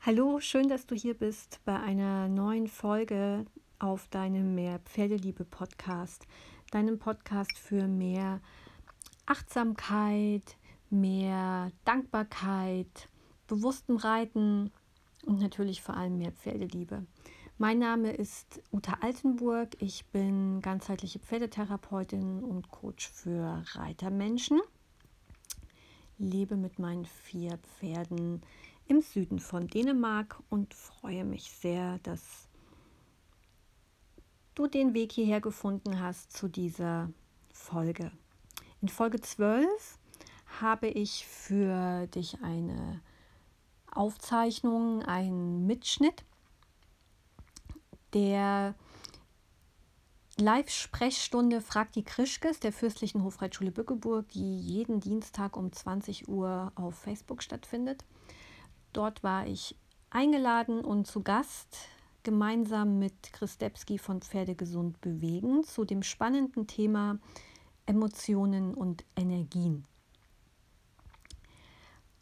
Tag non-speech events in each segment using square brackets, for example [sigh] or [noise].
Hallo, schön, dass du hier bist bei einer neuen Folge auf deinem Mehr Pferdeliebe Podcast, deinem Podcast für mehr Achtsamkeit, mehr Dankbarkeit, bewusstem Reiten und natürlich vor allem mehr Pferdeliebe. Mein Name ist Uta Altenburg. Ich bin ganzheitliche Pferdetherapeutin und Coach für Reitermenschen. Lebe mit meinen vier Pferden im Süden von Dänemark und freue mich sehr, dass du den Weg hierher gefunden hast zu dieser Folge. In Folge 12 habe ich für dich eine Aufzeichnung, einen Mitschnitt der Live-Sprechstunde Fragt die Krischkes der Fürstlichen Hofreitschule Bückeburg, die jeden Dienstag um 20 Uhr auf Facebook stattfindet. Dort war ich eingeladen und zu Gast gemeinsam mit Chris Debski von Pferde gesund bewegen zu dem spannenden Thema Emotionen und Energien.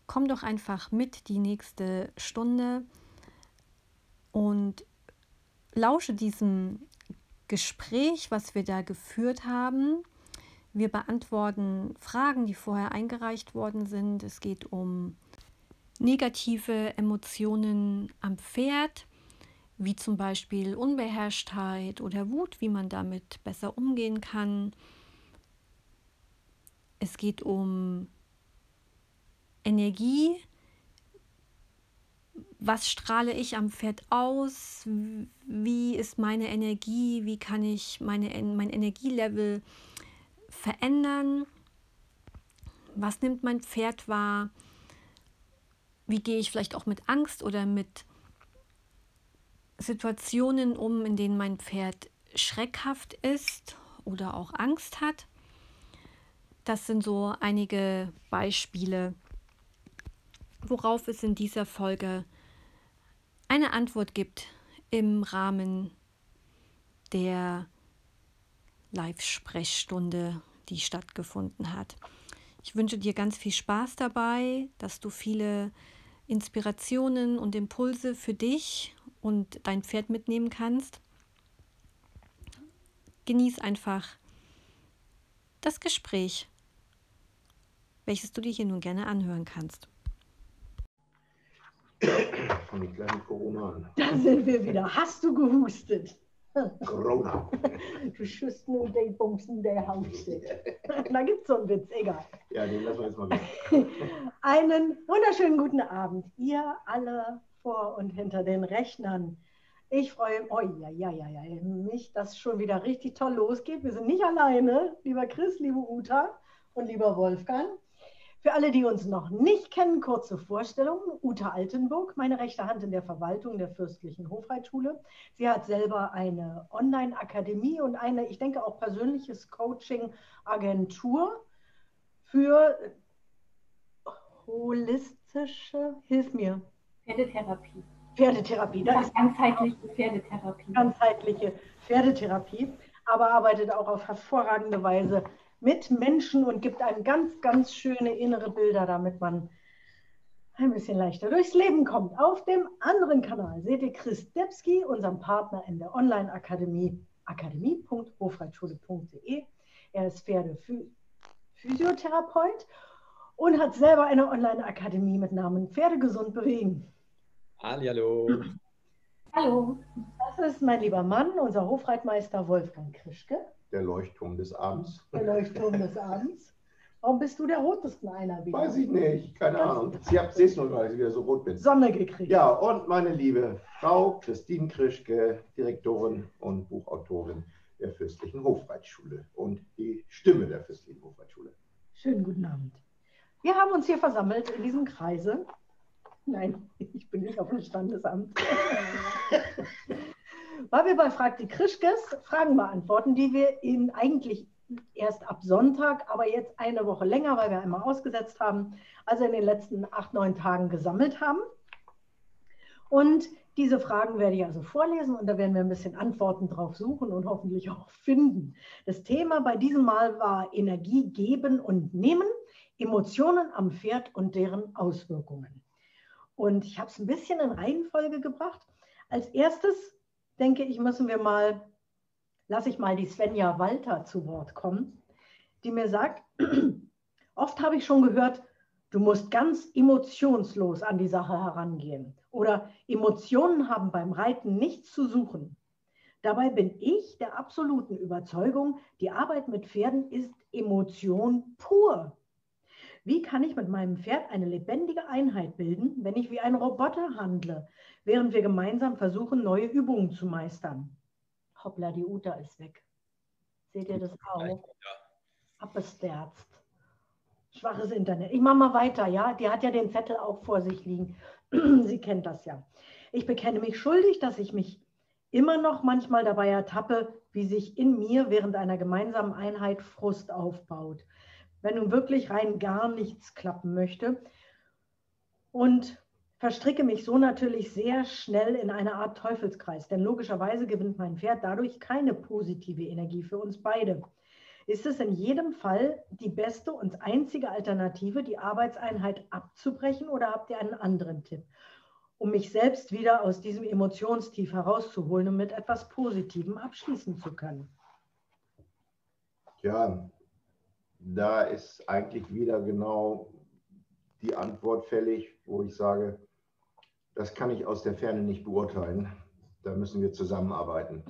Komm doch einfach mit die nächste Stunde und lausche diesem Gespräch, was wir da geführt haben. Wir beantworten Fragen, die vorher eingereicht worden sind. Es geht um negative Emotionen am Pferd, wie zum Beispiel Unbeherrschtheit oder Wut, wie man damit besser umgehen kann. Es geht um Energie. Was strahle ich am Pferd aus? Wie ist meine Energie? Wie kann ich meine, mein Energielevel verändern? Was nimmt mein Pferd wahr? Wie gehe ich vielleicht auch mit Angst oder mit Situationen um, in denen mein Pferd schreckhaft ist oder auch Angst hat. Das sind so einige Beispiele, worauf es in dieser Folge eine Antwort gibt im Rahmen der Live-Sprechstunde, die stattgefunden hat. Ich wünsche dir ganz viel Spaß dabei, dass du viele Inspirationen und Impulse für dich und dein Pferd mitnehmen kannst. Genieß einfach das Gespräch, welches du dir hier nun gerne anhören kannst. Fange ich gleich mit Corona an. Da sind wir wieder. Hast du gehustet? Corona. [laughs] Du schüsst nur die Bumsen der Hause. Da gibt es so einen Witz, egal. Ja, den lassen wir jetzt mal [laughs] weg. Einen wunderschönen guten Abend, ihr alle vor und hinter den Rechnern. Ich freue mich, oh ja, ja, ja, ja, mich, dass schon wieder richtig toll losgeht. Wir sind nicht alleine, lieber Chris, liebe Uta und lieber Wolfgang. Für alle, die uns noch nicht kennen, kurze Vorstellung. Ute Altenburg, meine rechte Hand in der Verwaltung der Fürstlichen Hofreitschule. Sie hat selber eine Online-Akademie und eine, ich denke auch persönliches Coaching-Agentur für holistische, hilf mir. Pferdetherapie. Pferdetherapie. Da ist ganzheitliche Pferdetherapie. Ganzheitliche Pferdetherapie, aber arbeitet auch auf hervorragende Weise mit Menschen und gibt einem ganz, ganz schöne innere Bilder, damit man ein bisschen leichter durchs Leben kommt. Auf dem anderen Kanal seht ihr Chris Debski, unseren Partner in der Online-Akademie, akademie.hofreitschule.de. Er ist Pferdephysiotherapeut und hat selber eine Online-Akademie mit Namen Pferde gesund bewegen. Hallo. Hallo. Das ist mein lieber Mann, unser Hofreitmeister Wolfgang Krischke. Der Leuchtturm des Abends. Der Leuchtturm des Abends. Warum bist du der rotesten einer wieder? Weiß ich nicht, keine Ahnung. Sie habt es nur, weil ich wieder so rot bin. Sonne gekriegt. Ja, und meine liebe Frau Christine Krischke, Direktorin und Buchautorin der Fürstlichen Hofreitschule und die Stimme der Fürstlichen Hofreitschule. Schönen guten Abend. Wir haben uns hier versammelt in diesem Kreise. Nein, ich bin nicht auf dem Standesamt. [laughs] weil wir bei Frag die Krischkes Fragen beantworten, die wir Ihnen eigentlich erst ab Sonntag, aber jetzt eine Woche länger, weil wir einmal ausgesetzt haben, also in den letzten acht, neun Tagen gesammelt haben. Und diese Fragen werde ich also vorlesen und da werden wir ein bisschen Antworten drauf suchen und hoffentlich auch finden. Das Thema bei diesem Mal war Energie geben und nehmen, Emotionen am Pferd und deren Auswirkungen. Und ich habe es ein bisschen in Reihenfolge gebracht. Als erstes denke ich, müssen wir mal, lasse ich mal die Svenja Walter zu Wort kommen, die mir sagt, [clears throat] oft habe ich schon gehört, du musst ganz emotionslos an die Sache herangehen. Oder Emotionen haben beim Reiten nichts zu suchen. Dabei bin ich der absoluten Überzeugung, die Arbeit mit Pferden ist Emotion pur. Wie kann ich mit meinem Pferd eine lebendige Einheit bilden, wenn ich wie ein Roboter handle, während wir gemeinsam versuchen, neue Übungen zu meistern? Hoppla, die Uta ist weg. Seht ihr das auch? Ja. Abgesterzt. Schwaches Internet. Ich mache mal weiter, ja? Die hat ja den Zettel auch vor sich liegen. [clears throat] Sie kennt das ja. Ich bekenne mich schuldig, dass ich mich immer noch manchmal dabei ertappe, wie sich in mir während einer gemeinsamen Einheit Frust aufbaut wenn nun wirklich rein gar nichts klappen möchte. Und verstricke mich so natürlich sehr schnell in eine Art Teufelskreis, denn logischerweise gewinnt mein Pferd dadurch keine positive Energie für uns beide. Ist es in jedem Fall die beste und einzige Alternative, die Arbeitseinheit abzubrechen oder habt ihr einen anderen Tipp, um mich selbst wieder aus diesem Emotionstief herauszuholen und mit etwas Positivem abschließen zu können? Ja, da ist eigentlich wieder genau die Antwort fällig, wo ich sage, das kann ich aus der Ferne nicht beurteilen. Da müssen wir zusammenarbeiten.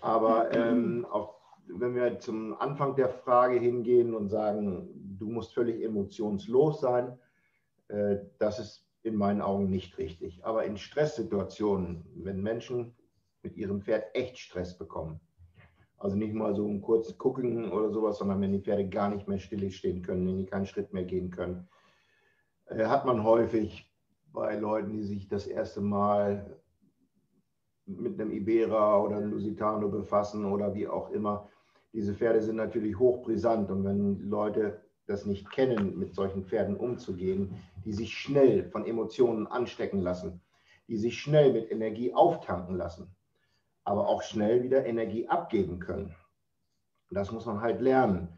Aber ähm, auch wenn wir zum Anfang der Frage hingehen und sagen, du musst völlig emotionslos sein, äh, das ist in meinen Augen nicht richtig. Aber in Stresssituationen, wenn Menschen mit ihrem Pferd echt Stress bekommen, also nicht mal so ein kurzes Gucken oder sowas, sondern wenn die Pferde gar nicht mehr still stehen können, wenn die keinen Schritt mehr gehen können. Äh, hat man häufig bei Leuten, die sich das erste Mal mit einem Ibera oder einem Lusitano befassen oder wie auch immer. Diese Pferde sind natürlich hochbrisant und wenn Leute das nicht kennen, mit solchen Pferden umzugehen, die sich schnell von Emotionen anstecken lassen, die sich schnell mit Energie auftanken lassen, aber auch schnell wieder Energie abgeben können. Das muss man halt lernen.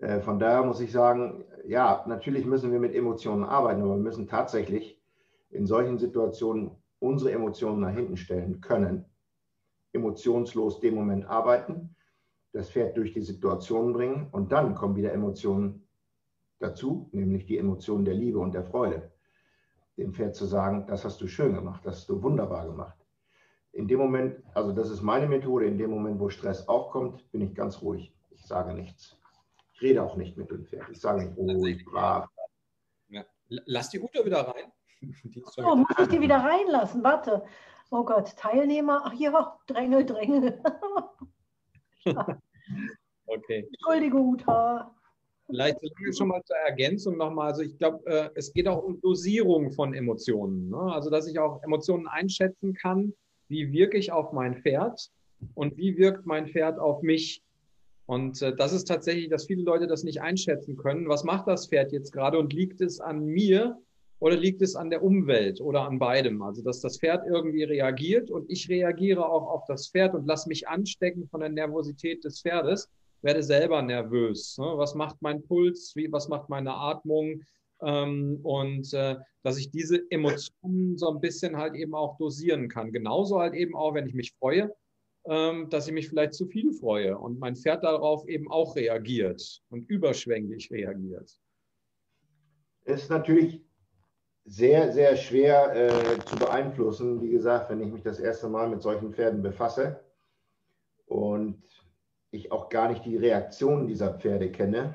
Äh, von daher muss ich sagen, ja, natürlich müssen wir mit Emotionen arbeiten, aber wir müssen tatsächlich in solchen Situationen unsere Emotionen nach hinten stellen können, emotionslos dem Moment arbeiten, das Pferd durch die Situation bringen und dann kommen wieder Emotionen dazu, nämlich die Emotionen der Liebe und der Freude. Dem Pferd zu sagen, das hast du schön gemacht, das hast du wunderbar gemacht in dem Moment, also das ist meine Methode, in dem Moment, wo Stress aufkommt, bin ich ganz ruhig. Ich sage nichts. Ich rede auch nicht mit dem Pferd. Ich sage nicht, ruhig, brav. Ja. Lass die Uta wieder rein. [laughs] oh, muss ich die wieder reinlassen? Warte. Oh Gott, Teilnehmer. Ach ja, Drängel, Drängel. [laughs] okay. Entschuldige, Uta. Vielleicht schon mal zur Ergänzung nochmal. Also ich glaube, äh, es geht auch um Dosierung von Emotionen. Ne? Also dass ich auch Emotionen einschätzen kann wie wirke ich auf mein Pferd und wie wirkt mein Pferd auf mich. Und äh, das ist tatsächlich, dass viele Leute das nicht einschätzen können. Was macht das Pferd jetzt gerade und liegt es an mir oder liegt es an der Umwelt oder an beidem? Also, dass das Pferd irgendwie reagiert und ich reagiere auch auf das Pferd und lasse mich anstecken von der Nervosität des Pferdes, werde selber nervös. Ne? Was macht mein Puls? Wie, was macht meine Atmung? Ähm, und äh, dass ich diese Emotionen so ein bisschen halt eben auch dosieren kann. Genauso halt eben auch, wenn ich mich freue, ähm, dass ich mich vielleicht zu viel freue und mein Pferd darauf eben auch reagiert und überschwänglich reagiert. Ist natürlich sehr, sehr schwer äh, zu beeinflussen. Wie gesagt, wenn ich mich das erste Mal mit solchen Pferden befasse und ich auch gar nicht die Reaktionen dieser Pferde kenne,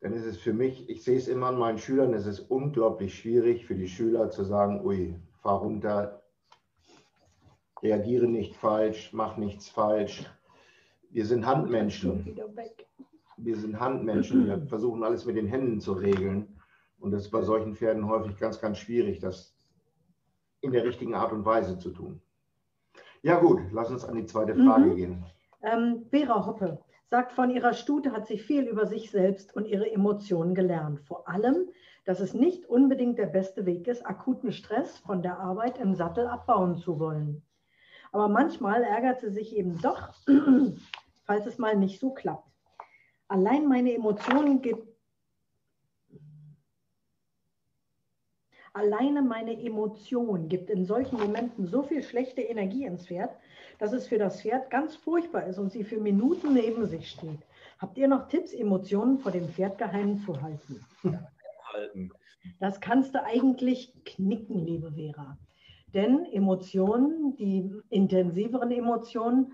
dann ist es für mich, ich sehe es immer an meinen Schülern, es ist unglaublich schwierig für die Schüler zu sagen, ui, fahr runter, reagiere nicht falsch, mach nichts falsch. Wir sind Handmenschen. Wir sind Handmenschen, wir versuchen alles mit den Händen zu regeln. Und das ist bei solchen Pferden häufig ganz, ganz schwierig, das in der richtigen Art und Weise zu tun. Ja gut, lass uns an die zweite Frage mhm. gehen. Ähm, Vera Hoppe, sagt, von ihrer Stute hat sie viel über sich selbst und ihre Emotionen gelernt. Vor allem, dass es nicht unbedingt der beste Weg ist, akuten Stress von der Arbeit im Sattel abbauen zu wollen. Aber manchmal ärgert sie sich eben doch, [clears throat] falls es mal nicht so klappt. Allein meine Emotionen gibt Alleine meine Emotion gibt in solchen Momenten so viel schlechte Energie ins Pferd, dass es für das Pferd ganz furchtbar ist und sie für Minuten neben sich steht. Habt ihr noch Tipps, Emotionen vor dem Pferd geheim zu halten? Halten. Das kannst du eigentlich knicken, liebe Vera. Denn Emotionen, die intensiveren Emotionen,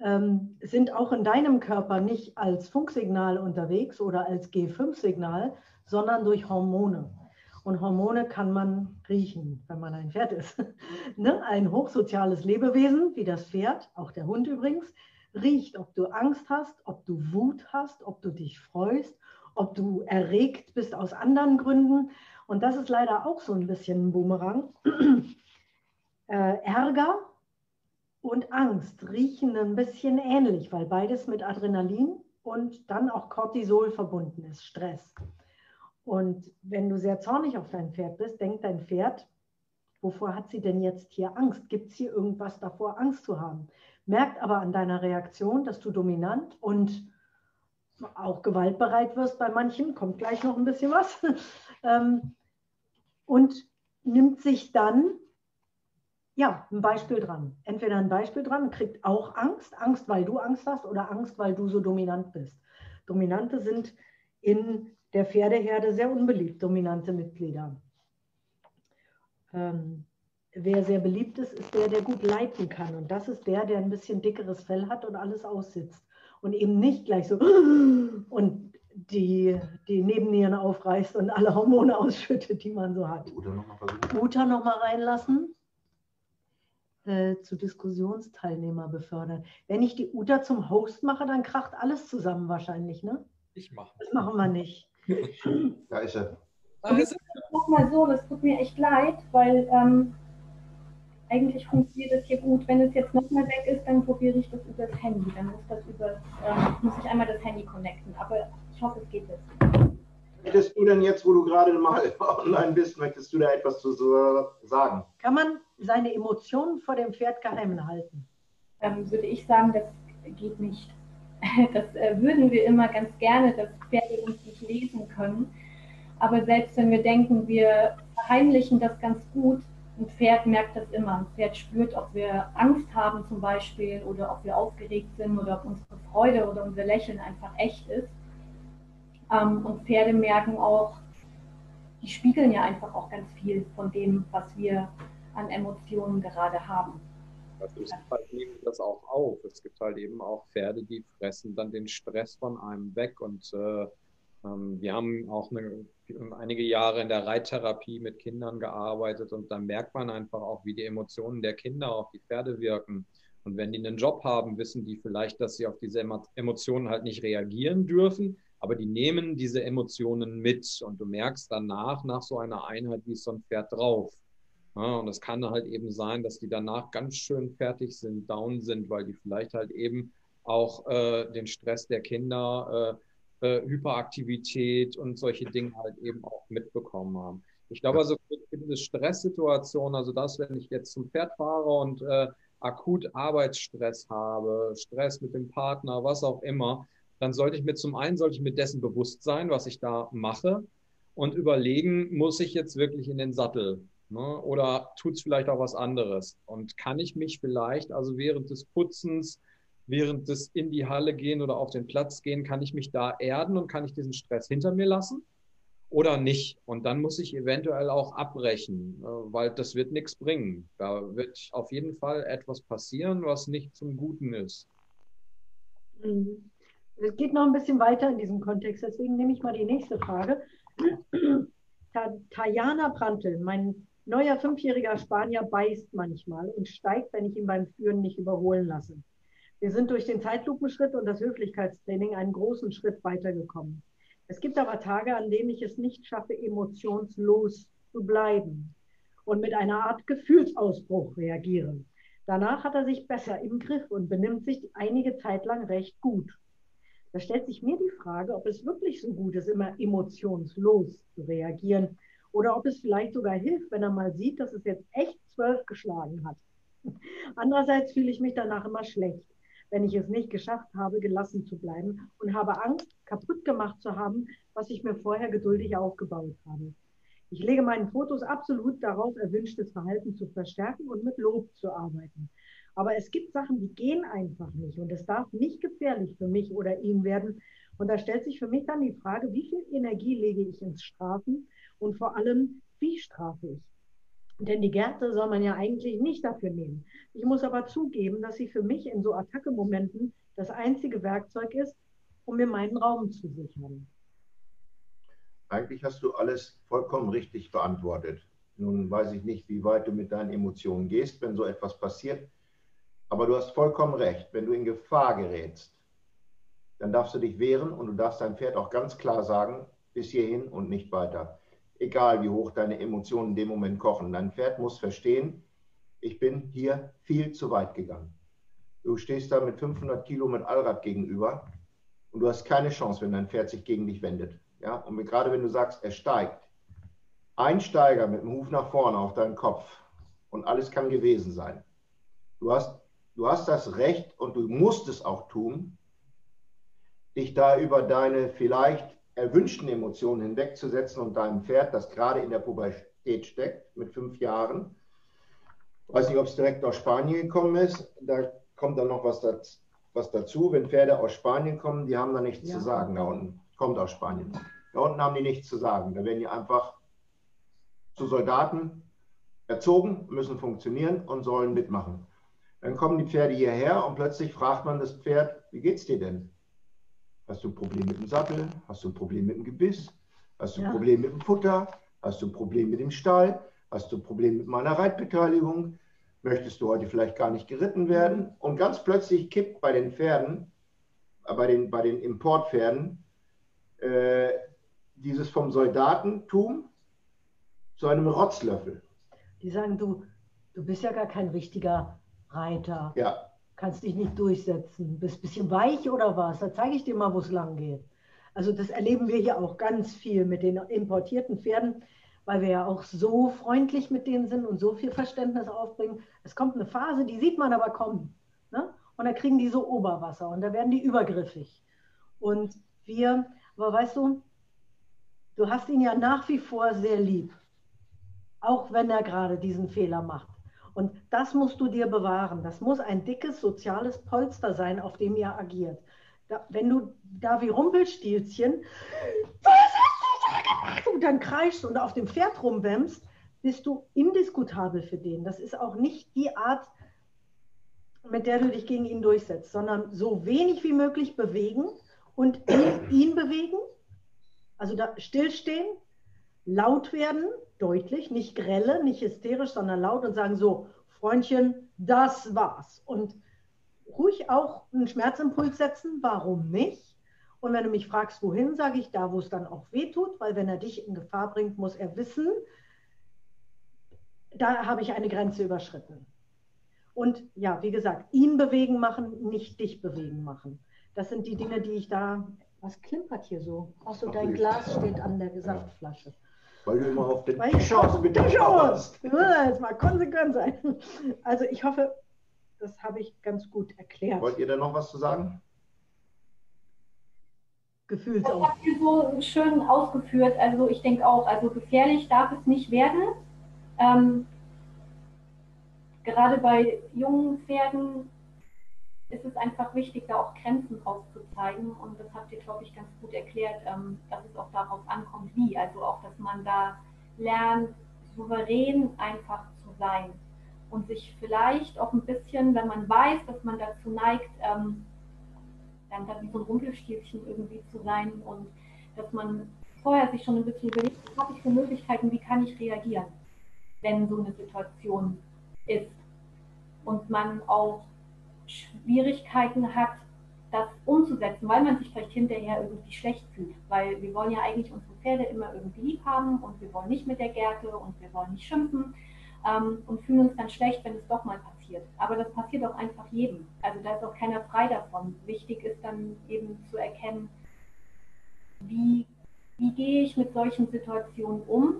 ähm, sind auch in deinem Körper nicht als Funksignal unterwegs oder als G5-Signal, sondern durch Hormone. Und Hormone kann man riechen, wenn man ein Pferd ist. [laughs] ne? Ein hochsoziales Lebewesen, wie das Pferd, auch der Hund übrigens, riecht, ob du Angst hast, ob du Wut hast, ob du dich freust, ob du erregt bist aus anderen Gründen. Und das ist leider auch so ein bisschen ein Boomerang. [clears throat] äh, Ärger und Angst riechen ein bisschen ähnlich, weil beides mit Adrenalin und dann auch Cortisol verbunden ist, Stress. Und wenn du sehr zornig auf dein Pferd bist, denkt dein Pferd, wovor hat sie denn jetzt hier Angst? Gibt es hier irgendwas davor, Angst zu haben? Merkt aber an deiner Reaktion, dass du dominant und auch gewaltbereit wirst bei manchen, kommt gleich noch ein bisschen was, [laughs] ähm, und nimmt sich dann ja, ein Beispiel dran. Entweder ein Beispiel dran, kriegt auch Angst, Angst, weil du Angst hast oder Angst, weil du so dominant bist. Dominante sind in der Pferdeherde sehr unbeliebt, dominante Mitglieder. Ähm, wer sehr beliebt ist, ist der, der gut leiten kann. Und das ist der, der ein bisschen dickeres Fell hat und alles aussitzt. Und eben nicht gleich so [gasps] und die, die Nebennieren aufreißt und alle Hormone ausschüttet, die man so hat. Uta nochmal Uta noch reinlassen. Äh, zu Diskussionsteilnehmer befördern. Wenn ich die Uta zum Host mache, dann kracht alles zusammen wahrscheinlich, ne? Ich mache. Das machen wir nicht. Da ist er. Er. Nochmal so, das tut mir echt leid, weil ähm, eigentlich funktioniert das hier gut. Wenn es jetzt nochmal weg ist, dann probiere ich das über das Handy. Dann muss, das über, ähm, muss ich einmal das Handy connecten. Aber ich hoffe, es geht jetzt. Möchtest du denn jetzt, wo du gerade mal [laughs] online bist, möchtest du da etwas zu sagen? Kann man seine Emotionen vor dem Pferd geheim halten? Ähm, würde ich sagen, das geht nicht. [laughs] Das äh, würden wir immer ganz gerne, dass Pferde uns nicht lesen können. Aber selbst wenn wir denken, wir verheimlichen das ganz gut, ein Pferd merkt das immer. Ein Pferd spürt, ob wir Angst haben zum Beispiel oder ob wir aufgeregt sind oder ob unsere Freude oder unser Lächeln einfach echt ist. Ähm, und Pferde merken auch, die spiegeln ja einfach auch ganz viel von dem, was wir an Emotionen gerade haben. Das halt, nehmen das auch auf. Es gibt halt eben auch Pferde, die fressen dann den Stress von einem weg. Und äh, wir haben auch eine, einige Jahre in der Reittherapie mit Kindern gearbeitet und da merkt man einfach auch, wie die Emotionen der Kinder auf die Pferde wirken. Und wenn die einen Job haben, wissen die vielleicht, dass sie auf diese Emotionen halt nicht reagieren dürfen, aber die nehmen diese Emotionen mit und du merkst danach, nach so einer Einheit, wie ist so ein Pferd drauf. Ja, und es kann halt eben sein, dass die danach ganz schön fertig sind, down sind, weil die vielleicht halt eben auch äh, den Stress der Kinder, äh, äh, Hyperaktivität und solche Dinge halt eben auch mitbekommen haben. Ich glaube also für diese Stresssituation, also das, wenn ich jetzt zum Pferd fahre und äh, akut Arbeitsstress habe, Stress mit dem Partner, was auch immer, dann sollte ich mir zum einen, sollte ich mir dessen bewusst sein, was ich da mache und überlegen, muss ich jetzt wirklich in den Sattel? Ne? Oder tut es vielleicht auch was anderes? Und kann ich mich vielleicht, also während des Putzens, während des in die Halle gehen oder auf den Platz gehen, kann ich mich da erden und kann ich diesen Stress hinter mir lassen? Oder nicht? Und dann muss ich eventuell auch abbrechen, äh, weil das wird nichts bringen. Da wird auf jeden Fall etwas passieren, was nicht zum Guten ist. Mhm. Es geht noch ein bisschen weiter in diesem Kontext, deswegen nehme ich mal die nächste Frage. [clears throat] Tajana Brandl, mein neuer fünfjähriger Spanier, beißt manchmal und steigt, wenn ich ihn beim Führen nicht überholen lasse. Wir sind durch den Zeitlupenschritt und das Höflichkeitstraining einen großen Schritt weitergekommen. Es gibt aber Tage, an denen ich es nicht schaffe, emotionslos zu bleiben und mit einer Art Gefühlsausbruch reagiere. Danach hat er sich besser im Griff und benimmt sich einige Zeit lang recht gut. Da stellt sich mir die Frage, ob es wirklich so gut ist, immer emotionslos zu reagieren oder ob es vielleicht sogar hilft, wenn er mal sieht, dass es jetzt echt zwölf geschlagen hat. Andererseits fühle ich mich danach immer schlecht, wenn ich es nicht geschafft habe, gelassen zu bleiben und habe Angst, kaputt gemacht zu haben, was ich mir vorher geduldig aufgebaut habe. Ich lege meinen Fotos absolut darauf, erwünschtes Verhalten zu verstärken und mit Lob zu arbeiten. Aber es gibt Sachen, die gehen einfach nicht und es darf nicht gefährlich für mich oder ihn werden. Und da stellt sich für mich dann die Frage, wie viel Energie lege ich ins Strafen und vor allem, wie strafe ich? Denn die Gärte soll man ja eigentlich nicht dafür nehmen. Ich muss aber zugeben, dass sie für mich in so Attacke-Momenten das einzige Werkzeug ist, um mir meinen Raum zu sichern. Eigentlich hast du alles vollkommen richtig beantwortet. Nun weiß ich nicht, wie weit du mit deinen Emotionen gehst, wenn so etwas passiert. Aber du hast vollkommen recht. Wenn du in Gefahr gerätst, dann darfst du dich wehren und du darfst dein Pferd auch ganz klar sagen, bis hierhin und nicht weiter. Egal wie hoch deine Emotionen in dem Moment kochen. Dein Pferd muss verstehen, ich bin hier viel zu weit gegangen. Du stehst da mit 500 Kilo mit Allrad gegenüber und du hast keine Chance, wenn dein Pferd sich gegen dich wendet. Ja? Und gerade wenn du sagst, er steigt, ein Steiger mit dem Huf nach vorne auf deinen Kopf und alles kann gewesen sein. Du hast, du hast das Recht und du musst es auch tun, dich da über deine vielleicht erwünschten Emotionen hinwegzusetzen und deinem Pferd, das gerade in der Pubertät steckt, mit fünf Jahren, ich weiß nicht, ob es direkt aus Spanien gekommen ist, da kommt dann noch was, das, was dazu. Wenn Pferde aus Spanien kommen, die haben da nichts ja. zu sagen da unten. Kommt aus Spanien. Da unten haben die nichts zu sagen. Da werden die einfach zu Soldaten erzogen, müssen funktionieren und sollen mitmachen. Dann kommen die Pferde hierher und plötzlich fragt man das Pferd, wie geht's dir denn? Hast du ein Problem mit dem Sattel? Hast du ein Problem mit dem Gebiss? Hast du ein ja. Problem mit dem Futter? Hast du ein Problem mit dem Stall? Hast du ein Problem mit meiner Reitbeteiligung? Möchtest du heute vielleicht gar nicht geritten werden? Und ganz plötzlich kippt bei den Pferden, äh, bei den, bei den Importpferden, äh, dieses vom Soldatentum zu einem Rotzlöffel. Die sagen, du, du bist ja gar kein richtiger Reiter. Ja kannst dich nicht durchsetzen, bist ein bisschen weich oder was, da zeige ich dir mal, wo es lang geht. Also das erleben wir hier auch ganz viel mit den importierten Pferden, weil wir ja auch so freundlich mit denen sind und so viel Verständnis aufbringen. Es kommt eine Phase, die sieht man aber kommen. Ne? Und da kriegen die so Oberwasser und da werden die übergriffig. Und wir, aber weißt du, du hast ihn ja nach wie vor sehr lieb, auch wenn er gerade diesen Fehler macht. Und das musst du dir bewahren. Das muss ein dickes soziales Polster sein, auf dem ihr agiert. Da, wenn du da wie Rumpelstilzchen, was hast du da gemacht? Und dann kreischst und auf dem Pferd rumbämst, bist du indiskutabel für den. Das ist auch nicht die Art, mit der du dich gegen ihn durchsetzt, sondern so wenig wie möglich bewegen und ihn, ihn bewegen. Also da stillstehen, laut werden, deutlich, nicht grelle, nicht hysterisch, sondern laut und sagen so, Freundchen, das war's. Und ruhig auch einen Schmerzimpuls setzen, warum nicht? Und wenn du mich fragst, wohin, sage ich da, wo es dann auch weh tut, weil wenn er dich in Gefahr bringt, muss er wissen, da habe ich eine Grenze überschritten. Und ja, wie gesagt, ihn bewegen machen, nicht dich bewegen machen. Das sind die Dinge, die ich da. Was klimpert hier so? Achso, dein Glas steht an der Gesamtflasche. Weil du immer auf den Weil Tisch haust mit dem schaust. Jetzt mal konsequent sein. Also ich hoffe, das habe ich ganz gut erklärt. Wollt ihr da noch was zu sagen? Gefühlsauf. Das habt ihr so schön ausgeführt. Also ich denke auch, also gefährlich darf es nicht werden. Ähm, gerade bei jungen Pferden ist es einfach wichtig, da auch Grenzen aufzuzeigen. Und das habt ihr, glaube ich, ganz gut erklärt, ähm, dass es auch darauf ankommt, wie. Also auch, dass man da lernt, souverän einfach zu sein und sich vielleicht auch ein bisschen, wenn man weiß, dass man dazu neigt, ähm, dann da wie so ein Rumpelstielchen irgendwie zu sein und dass man vorher sich schon ein bisschen überlegt, was habe ich für Möglichkeiten, wie kann ich reagieren, wenn so eine Situation ist. Und man auch Schwierigkeiten hat, das umzusetzen, weil man sich vielleicht hinterher irgendwie schlecht fühlt. Weil wir wollen ja eigentlich unsere Pferde immer irgendwie lieb haben und wir wollen nicht mit der Gerte und wir wollen nicht schimpfen ähm, und fühlen uns dann schlecht, wenn es doch mal passiert. Aber das passiert auch einfach jedem. Also da ist auch keiner frei davon. Wichtig ist dann eben zu erkennen, wie, wie gehe ich mit solchen Situationen um?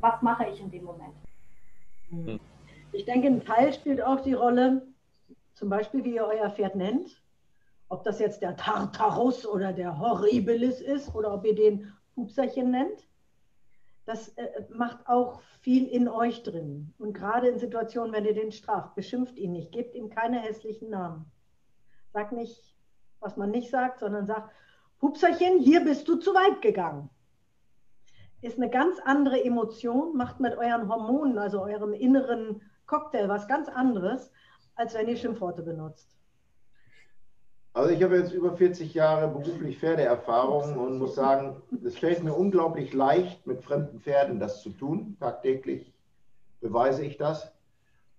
Was mache ich in dem Moment? Ich denke, ein Teil spielt auch die Rolle, zum Beispiel, wie ihr euer Pferd nennt, ob das jetzt der Tartarus oder der Horribilis ist oder ob ihr den Hupserchen nennt. das äh, macht auch viel in euch drin. Und gerade in Situationen, wenn ihr den straft, beschimpft ihn nicht, gebt ihm keine hässlichen Namen. Sag nicht, was man nicht sagt, sondern sag, Pupserchen, hier bist du zu weit gegangen. Ist eine ganz andere Emotion, macht mit euren Hormonen, also eurem inneren Cocktail was ganz anderes, als wenn ihr Schimpfworte benutzt. Also ich habe jetzt über 40 Jahre beruflich Pferdeerfahrung und muss sagen, es fällt mir unglaublich leicht, mit fremden Pferden das zu tun. Tagtäglich beweise ich das.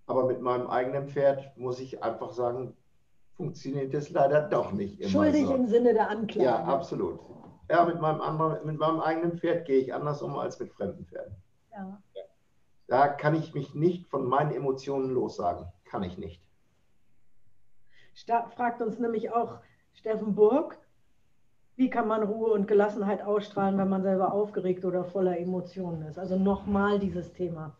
Aber mit meinem eigenen Pferd muss ich einfach sagen, funktioniert das leider doch nicht immer Schuldig so. im Sinne der Anklage. Ja, absolut. Ja, mit meinem, anderen, mit meinem eigenen Pferd gehe ich anders um als mit fremden Pferden. Ja. Da kann ich mich nicht von meinen Emotionen lossagen. Kann ich nicht fragt uns nämlich auch Steffen Burg, wie kann man Ruhe und Gelassenheit ausstrahlen, wenn man selber aufgeregt oder voller Emotionen ist? Also nochmal dieses Thema.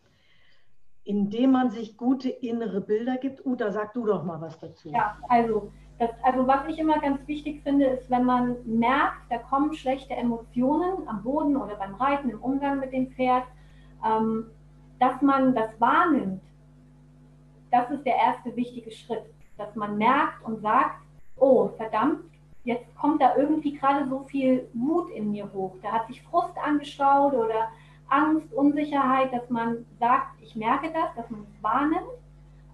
Indem man sich gute innere Bilder gibt. Uta, sag du doch mal was dazu. Ja, also, das, also was ich immer ganz wichtig finde, ist, wenn man merkt, da kommen schlechte Emotionen am Boden oder beim Reiten, im Umgang mit dem Pferd, ähm, dass man das wahrnimmt. Das ist der erste wichtige Schritt dass man merkt und sagt, oh, verdammt, jetzt kommt da irgendwie gerade so viel Wut in mir hoch. Da hat sich Frust angestaut oder Angst, Unsicherheit, dass man sagt, ich merke das, dass man es wahrnimmt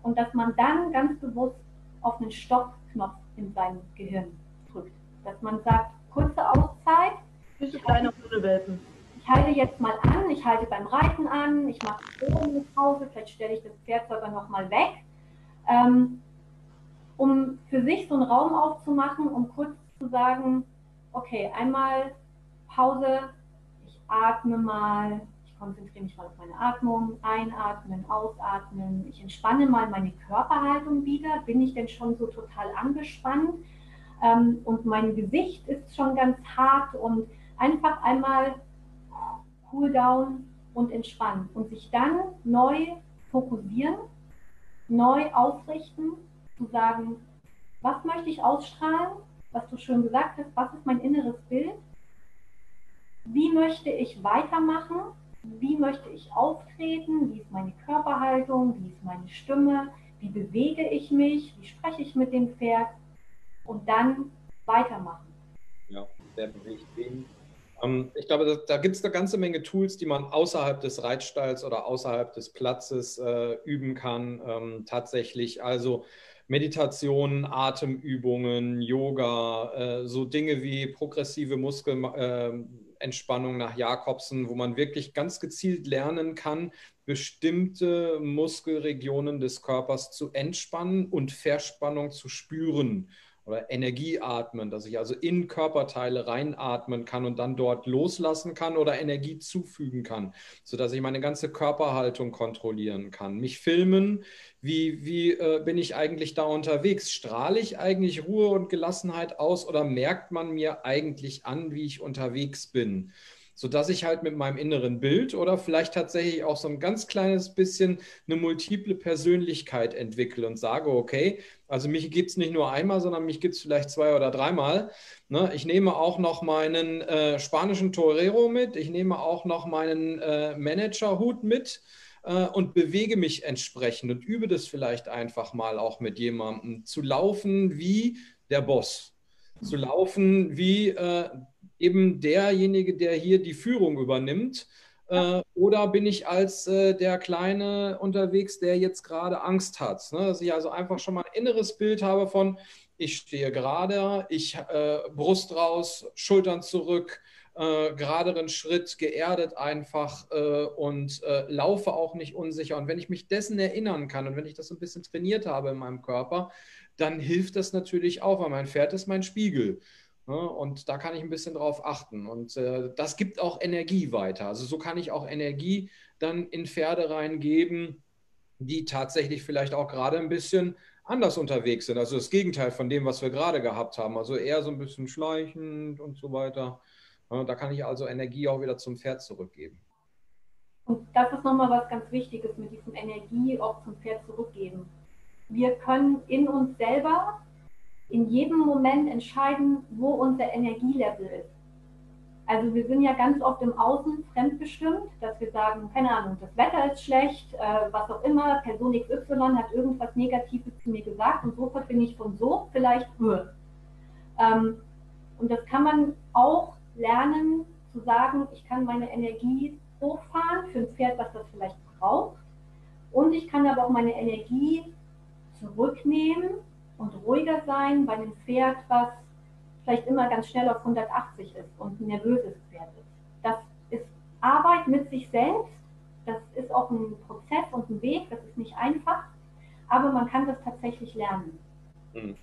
und dass man dann ganz bewusst auf einen Stoppknopf in seinem Gehirn drückt. Dass man sagt, kurze Auszeit. Bitte kleine Hundewelpen. Ich halte jetzt mal an, ich halte beim Reiten an, ich mache eine Pause, vielleicht stelle ich das Pferd sogar nochmal weg. Ähm, um für sich so einen Raum aufzumachen, um kurz zu sagen, okay, einmal Pause, ich atme mal, ich konzentriere mich mal auf meine Atmung, einatmen, ausatmen, ich entspanne mal meine Körperhaltung wieder, bin ich denn schon so total angespannt? Ähm, und mein Gesicht ist schon ganz hart und einfach einmal cool down und entspannen und sich dann neu fokussieren, neu ausrichten zu sagen, was möchte ich ausstrahlen, was du schön gesagt hast, was ist mein inneres Bild, wie möchte ich weitermachen, wie möchte ich auftreten, wie ist meine Körperhaltung, wie ist meine Stimme, wie bewege ich mich, wie spreche ich mit dem Pferd? Und dann weitermachen. Ja, wer bewegt wen. Ich glaube, da, da gibt es eine ganze Menge Tools, die man außerhalb des Reitstalls oder außerhalb des Platzes äh, üben kann. Ähm, tatsächlich, also Meditation, Atemübungen, Yoga, äh, so Dinge wie progressive Muskelentspannung äh, nach Jakobsen, wo man wirklich ganz gezielt lernen kann, bestimmte Muskelregionen des Körpers zu entspannen und Verspannung zu spüren oder Energie atmen, dass ich also in Körperteile reinatmen kann und dann dort loslassen kann oder Energie zufügen kann, sodass ich meine ganze Körperhaltung kontrollieren kann. Mich filmen, wie, wie äh, bin ich eigentlich da unterwegs? Strahle ich eigentlich Ruhe und Gelassenheit aus oder merkt man mir eigentlich an, wie ich unterwegs bin? sodass ich halt mit meinem inneren Bild oder vielleicht tatsächlich auch so ein ganz kleines bisschen eine multiple Persönlichkeit entwickle und sage, okay, also mich gibt es nicht nur einmal, sondern mich gibt es vielleicht zwei oder dreimal. Ne? Ich nehme auch noch meinen äh, spanischen Torero mit, ich nehme auch noch meinen äh, Managerhut mit äh, und bewege mich entsprechend und übe das vielleicht einfach mal auch mit jemandem zu laufen wie der Boss, zu laufen wie äh, eben derjenige, der hier die Führung übernimmt? Äh, oder bin ich als äh, der Kleine unterwegs, der jetzt gerade Angst hat? Ne? Dass ich also einfach schon mal ein inneres Bild habe von, ich stehe gerade, ich äh, Brust raus, Schultern zurück, äh, geraderen Schritt, geerdet einfach äh, und äh, laufe auch nicht unsicher. Und wenn ich mich dessen erinnern kann und wenn ich das ein bisschen trainiert habe in meinem Körper, dann hilft das natürlich auch, weil mein Pferd ist mein Spiegel. Ne? Und da kann ich ein bisschen drauf achten. Und äh, das gibt auch Energie weiter. Also so kann ich auch Energie dann in Pferde reingeben, die tatsächlich vielleicht auch gerade ein bisschen anders unterwegs sind. Also das Gegenteil von dem, was wir gerade gehabt haben. Also eher so ein bisschen schleichend und so weiter. Ja, da kann ich also Energie auch wieder zum Pferd zurückgeben. Und das ist nochmal was ganz Wichtiges mit diesem Energie auch zum Pferd zurückgeben. Wir können in uns selber in jedem Moment entscheiden, wo unser Energielevel ist. Also wir sind ja ganz oft im Außen fremdbestimmt dass wir sagen, keine Ahnung, das Wetter ist schlecht, äh, was auch immer, Person XY hat irgendwas Negatives zu mir gesagt und sofort bin ich von so vielleicht höher. Ähm, und das kann man auch lernen zu sagen, ich kann meine Energie hochfahren für ein Pferd, was das vielleicht braucht. Und ich kann aber auch meine Energie zurücknehmen und ruhiger sein bei einem Pferd, was vielleicht immer ganz schnell auf 180 ist und ein nervöses Pferd ist. Das ist Arbeit mit sich selbst. Das ist auch ein Prozess und ein Weg. Das ist nicht einfach. Aber man kann das tatsächlich lernen. Hm.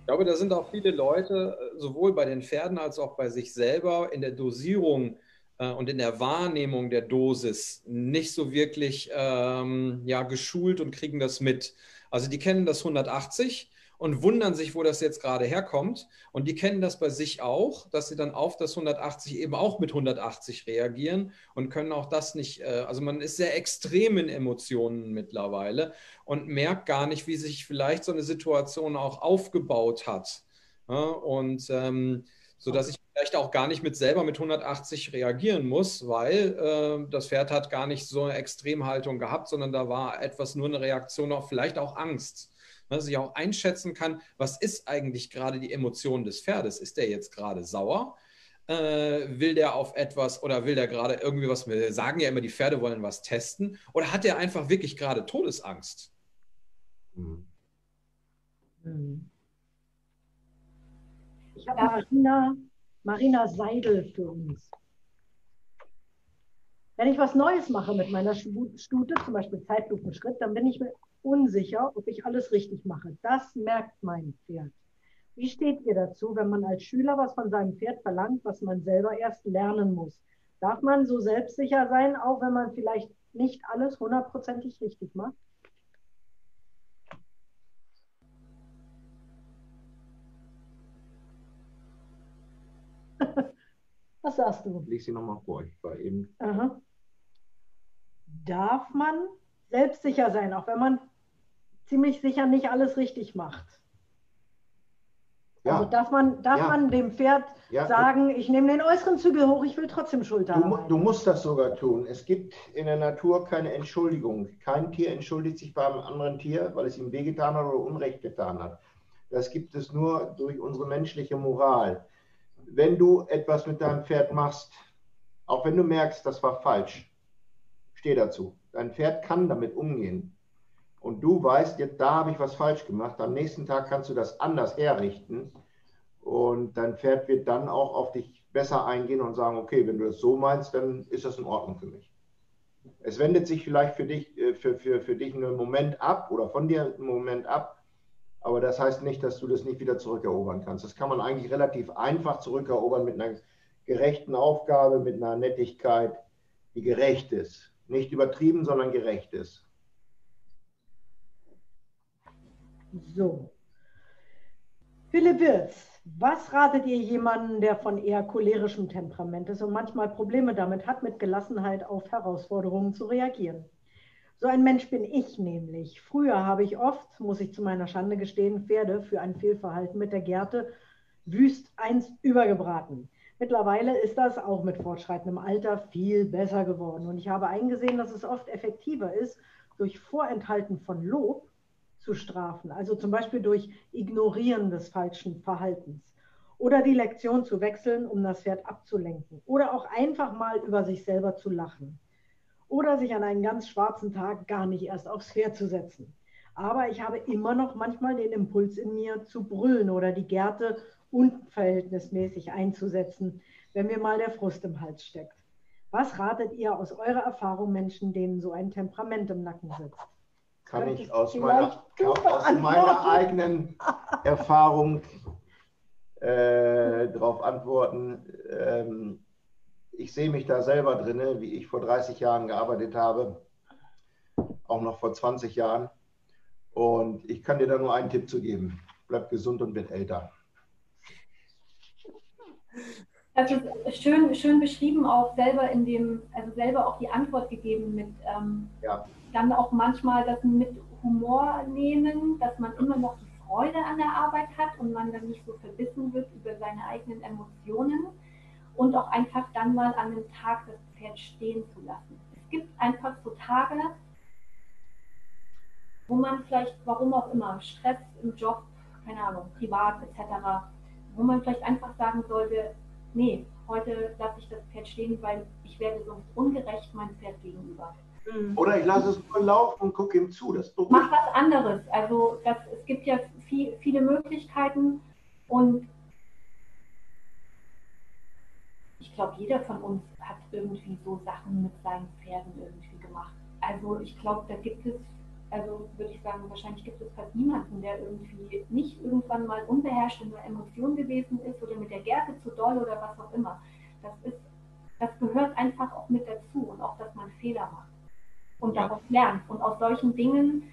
Ich glaube, da sind auch viele Leute, äh, sowohl bei den Pferden als auch bei sich selber, in der Dosierung äh, und in der Wahrnehmung der Dosis nicht so wirklich ähm, ja, geschult und kriegen das mit. Also die kennen das 180 und wundern sich, wo das jetzt gerade herkommt. Und die kennen das bei sich auch, dass sie dann auf das 180 eben auch mit 180 reagieren und können auch das nicht, äh, also man ist sehr extrem in Emotionen mittlerweile und merkt gar nicht, wie sich vielleicht so eine Situation auch aufgebaut hat. und ähm, so dass ich vielleicht auch gar nicht mit selber mit 180 reagieren muss, weil äh, das Pferd hat gar nicht so eine Extremhaltung gehabt, sondern da war etwas nur eine Reaktion auf vielleicht auch Angst dass ich auch einschätzen kann, was ist eigentlich gerade die Emotion des Pferdes? Ist der jetzt gerade sauer? Äh, will der auf etwas oder will der gerade irgendwie was, wir sagen ja immer, die Pferde wollen was testen, oder hat der einfach wirklich gerade Todesangst? Mhm. Ich habe Marina, Marina Seidel für uns. Wenn ich was Neues mache mit meiner Stute, zum Beispiel Zeitlupenschritt, dann bin ich unsicher, ob ich alles richtig mache. Das merkt mein Pferd. Wie steht ihr dazu, wenn man als Schüler was von seinem Pferd verlangt, was man selber erst lernen muss? Darf man so selbstsicher sein, auch wenn man vielleicht nicht alles hundertprozentig richtig macht? [laughs] Was sagst du? Lies sie nochmal vor. Ich war eben. Aha. Darf man selbstsicher sein, auch wenn man ziemlich sicher nicht alles richtig macht. Ja. Also darf man, darf ja. man dem Pferd ja. sagen, ich nehme den äußeren Zügel hoch, ich will trotzdem Schulter du, haben. Du musst das sogar tun. Es gibt in der Natur keine Entschuldigung. Kein Tier entschuldigt sich beim anderen Tier, weil es ihm wehgetan hat oder Unrecht getan hat. Das gibt es nur durch unsere menschliche Moral. Wenn du etwas mit deinem Pferd machst, auch wenn du merkst, das war falsch, steh dazu. Dein Pferd kann damit umgehen. Und du weißt, jetzt da habe ich was falsch gemacht. Am nächsten Tag kannst du das anders herrichten. Und dein Pferd wird dann auch auf dich besser eingehen und sagen, okay, wenn du das so meinst, dann ist das in Ordnung für mich. Es wendet sich vielleicht für dich, äh, für, für, für dich einen Moment ab oder von dir einen Moment ab, aber das heißt nicht, dass du das nicht wieder zurückerobern kannst. Das kann man eigentlich relativ einfach zurückerobern mit einer gerechten Aufgabe, mit einer Nettigkeit, die gerecht ist. Nicht übertrieben, sondern gerecht ist. So. Philipp Wirz, was ratet ihr jemandem, der von eher cholerischem Temperament ist und manchmal Probleme damit hat, mit Gelassenheit auf Herausforderungen zu reagieren? So ein Mensch bin ich nämlich. Früher habe ich oft, muss ich zu meiner Schande gestehen, Pferde für ein Fehlverhalten mit der Gerte wüst eins übergebraten. Mittlerweile ist das auch mit fortschreitendem Alter viel besser geworden. Und ich habe eingesehen, dass es oft effektiver ist, durch Vorenthalten von Lob zu strafen. Also zum Beispiel durch Ignorieren des falschen Verhaltens. Oder die Lektion zu wechseln, um das Pferd abzulenken. Oder auch einfach mal über sich selber zu lachen. Oder sich an einen ganz schwarzen Tag gar nicht erst aufs Pferd zu setzen. Aber ich habe immer noch manchmal den Impuls in mir zu brüllen oder die Gerte unverhältnismäßig einzusetzen, wenn mir mal der Frust im Hals steckt. Was ratet ihr aus eurer Erfahrung Menschen, denen so ein Temperament im Nacken sitzt? Kann ich aus meiner, aus meiner eigenen Erfahrung äh, darauf antworten. Ähm, ich sehe mich da selber drin, wie ich vor 30 Jahren gearbeitet habe, auch noch vor 20 Jahren. Und ich kann dir da nur einen Tipp zu geben. Bleib gesund und wird älter. Das ist schön, schön beschrieben, auch selber in dem, also selber auch die Antwort gegeben mit ähm, ja. dann auch manchmal das mit Humor nehmen, dass man immer noch die Freude an der Arbeit hat und man dann nicht so verbissen wird über seine eigenen Emotionen und auch einfach dann mal an einem Tag das Pferd stehen zu lassen. Es gibt einfach so Tage, wo man vielleicht, warum auch immer, Stress im Job, keine Ahnung, privat etc., wo man vielleicht einfach sagen sollte, nee, heute lasse ich das Pferd stehen, weil ich werde sonst ungerecht meinem Pferd gegenüber. Mhm. Oder ich lasse es nur laufen und gucke ihm zu. Das Mach was anderes. Also das, es gibt ja viel, viele Möglichkeiten und ich glaube, jeder von uns hat irgendwie so Sachen mit seinen Pferden irgendwie gemacht. Also ich glaube, da gibt es, also würde ich sagen, wahrscheinlich gibt es fast niemanden, der irgendwie nicht irgendwann mal unbeherrscht in einer Emotion gewesen ist oder mit der Gerte zu doll oder was auch immer. Das ist, das gehört einfach auch mit dazu und auch, dass man Fehler macht und ja. daraus lernt. Und aus solchen Dingen,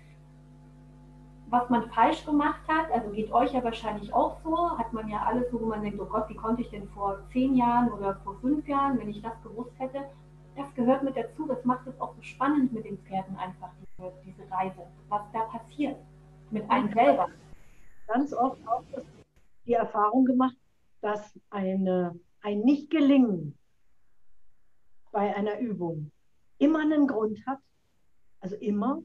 was man falsch gemacht hat, also geht euch ja wahrscheinlich auch so, hat man ja alles so, wo man denkt, oh Gott, wie konnte ich denn vor zehn Jahren oder vor fünf Jahren, wenn ich das gewusst hätte, das gehört mit dazu, das macht es auch so spannend mit den Pferden einfach, diese, diese Reise, was da passiert mit einem selber. Ganz oft auch die Erfahrung gemacht, dass eine, ein Nicht-Gelingen bei einer Übung immer einen Grund hat, also immer.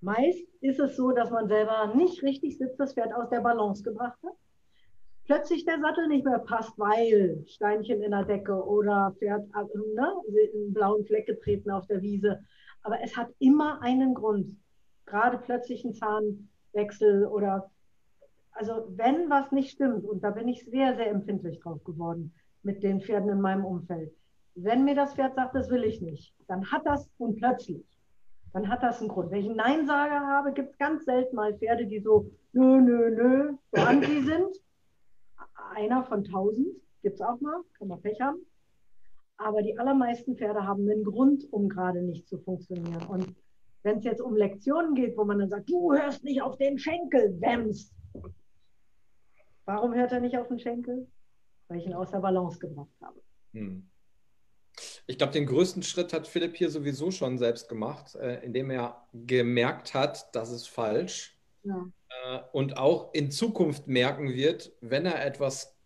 Meist ist es so, dass man selber nicht richtig sitzt, das Pferd aus der Balance gebracht hat. Plötzlich der Sattel nicht mehr passt, weil Steinchen in der Decke oder Pferd ne, einen blauen Fleck getreten auf der Wiese. Aber es hat immer einen Grund. Gerade plötzlich ein Zahnwechsel oder also wenn was nicht stimmt, und da bin ich sehr, sehr empfindlich drauf geworden mit den Pferden in meinem Umfeld. Wenn mir das Pferd sagt, das will ich nicht, dann hat das und plötzlich dann hat das einen Grund. Wenn ich einen Neinsager habe, gibt es ganz selten mal Pferde, die so nö, nö, nö, so [laughs] anti sind. Einer von tausend gibt es auch mal, kann man Pech haben. Aber die allermeisten Pferde haben einen Grund, um gerade nicht zu funktionieren. Und wenn es jetzt um Lektionen geht, wo man dann sagt, du hörst nicht auf den Schenkel, Wems. Warum hört er nicht auf den Schenkel? Weil ich ihn aus der Balance gebracht habe. Hm. Ich glaube, den größten Schritt hat Philipp hier sowieso schon selbst gemacht, äh, indem er gemerkt hat, das ist falsch. Ja. Äh, und auch in Zukunft merken wird, wenn er etwas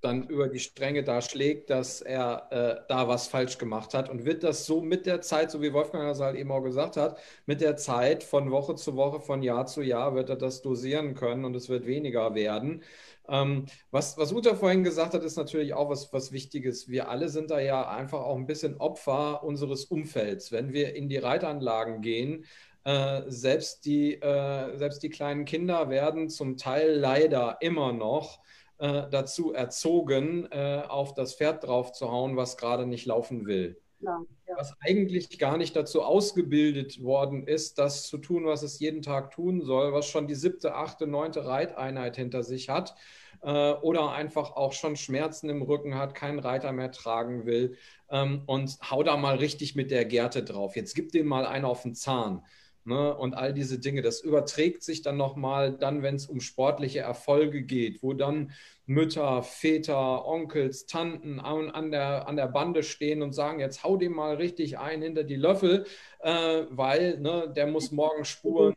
dann über die Stränge da schlägt, dass er äh, da was falsch gemacht hat und wird das so mit der Zeit, so wie Wolfgang das halt eben auch gesagt hat, mit der Zeit von Woche zu Woche, von Jahr zu Jahr wird er das dosieren können und es wird weniger werden. Ähm, was, was Uta vorhin gesagt hat, ist natürlich auch was, was Wichtiges. Wir alle sind da ja einfach auch ein bisschen Opfer unseres Umfelds. Wenn wir in die Reitanlagen gehen, äh, selbst, die, äh, selbst die kleinen Kinder werden zum Teil leider immer noch äh, dazu erzogen, äh, auf das Pferd drauf zu hauen, was gerade nicht laufen will. Ja, ja. Was eigentlich gar nicht dazu ausgebildet worden ist, das zu tun, was es jeden Tag tun soll, was schon die siebte, achte, neunte Reiteinheit hinter sich hat äh, oder einfach auch schon Schmerzen im Rücken hat, keinen Reiter mehr tragen will ähm, und hau da mal richtig mit der Gerte drauf. Jetzt gib dem mal einen auf den Zahn. Ne, und all diese Dinge, das überträgt sich dann nochmal, dann, wenn es um sportliche Erfolge geht, wo dann Mütter, Väter, Onkels, Tanten an, an, der, an der Bande stehen und sagen, jetzt hau dem mal richtig ein hinter die Löffel, äh, weil ne, der muss morgen spuren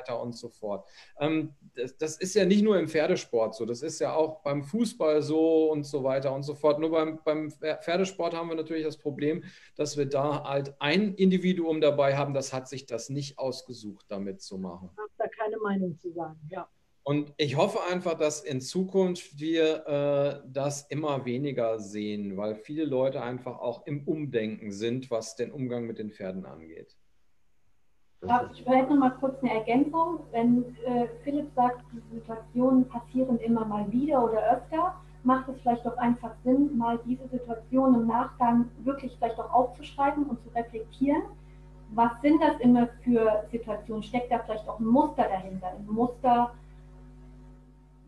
weiter und so fort. Ähm, das, das, ist ja nicht nur im Pferdesport so, das ist ja auch beim Fußball so und so weiter und so fort. Nur beim, beim Pferdesport haben wir natürlich das Problem, dass wir da halt ein Individuum dabei haben, das hat sich das nicht ausgesucht, damit zu machen. Ich habe da keine Meinung zu sagen, ja. Und ich hoffe einfach, dass in Zukunft wir äh, das immer weniger sehen, weil viele Leute einfach auch im Umdenken sind, was den Umgang mit den Pferden angeht. Ich hätte noch mal kurz eine Ergänzung. Wenn äh, Philipp sagt, die Situationen passieren immer mal wieder oder öfter, macht es vielleicht doch einfach Sinn, mal diese Situation im Nachgang wirklich vielleicht auch aufzuschreiben und zu reflektieren. Was sind das immer für Situationen? Steckt da vielleicht auch ein Muster dahinter? Ein Muster,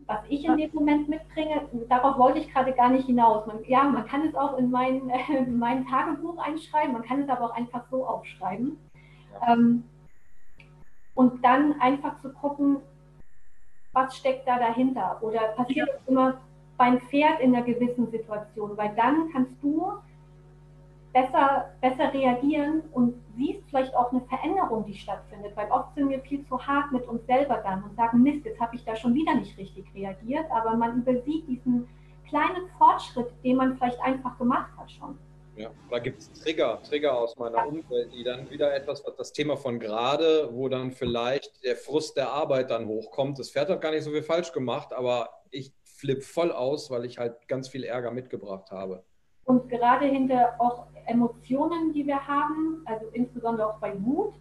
was ich in dem Moment mitbringe, darauf wollte ich gerade gar nicht hinaus. Man, ja, man kann es auch in mein, [laughs] äh, mein Tagebuch einschreiben, man kann es aber auch einfach so aufschreiben. Ja. Ähm, und dann einfach zu gucken, was steckt da dahinter? Oder passiert es immer beim Pferd in einer gewissen Situation? Weil dann kannst du besser, besser reagieren und siehst vielleicht auch eine Veränderung, die stattfindet. Weil oft sind wir viel zu hart mit uns selber dann und sagen, Mist, jetzt habe ich da schon wieder nicht richtig reagiert. Aber man übersieht diesen kleinen Fortschritt, den man vielleicht einfach gemacht hat schon. Ja, da gibt es Trigger, Trigger aus meiner Umwelt, die dann wieder etwas, das Thema von gerade, wo dann vielleicht der Frust der Arbeit dann hochkommt. Das Pferd hat gar nicht so viel falsch gemacht, aber ich flippe voll aus, weil ich halt ganz viel Ärger mitgebracht habe. Und gerade hinter auch Emotionen, die wir haben, also insbesondere auch bei Wut,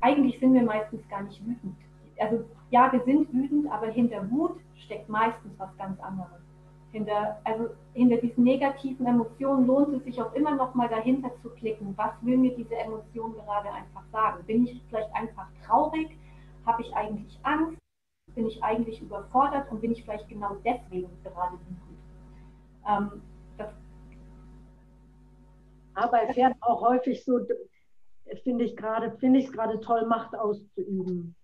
eigentlich sind wir meistens gar nicht wütend. Also ja, wir sind wütend, aber hinter Wut steckt meistens was ganz anderes hinter, also hinter diesen negativen Emotionen lohnt es sich auch immer noch mal dahinter zu klicken. Was will mir diese Emotion gerade einfach sagen? Bin ich vielleicht einfach traurig? Habe ich eigentlich Angst? Bin ich eigentlich überfordert und bin ich vielleicht genau deswegen gerade wütend? Ähm, das Aber es fährt auch häufig so, finde ich gerade, finde ich es gerade toll, Macht auszuüben.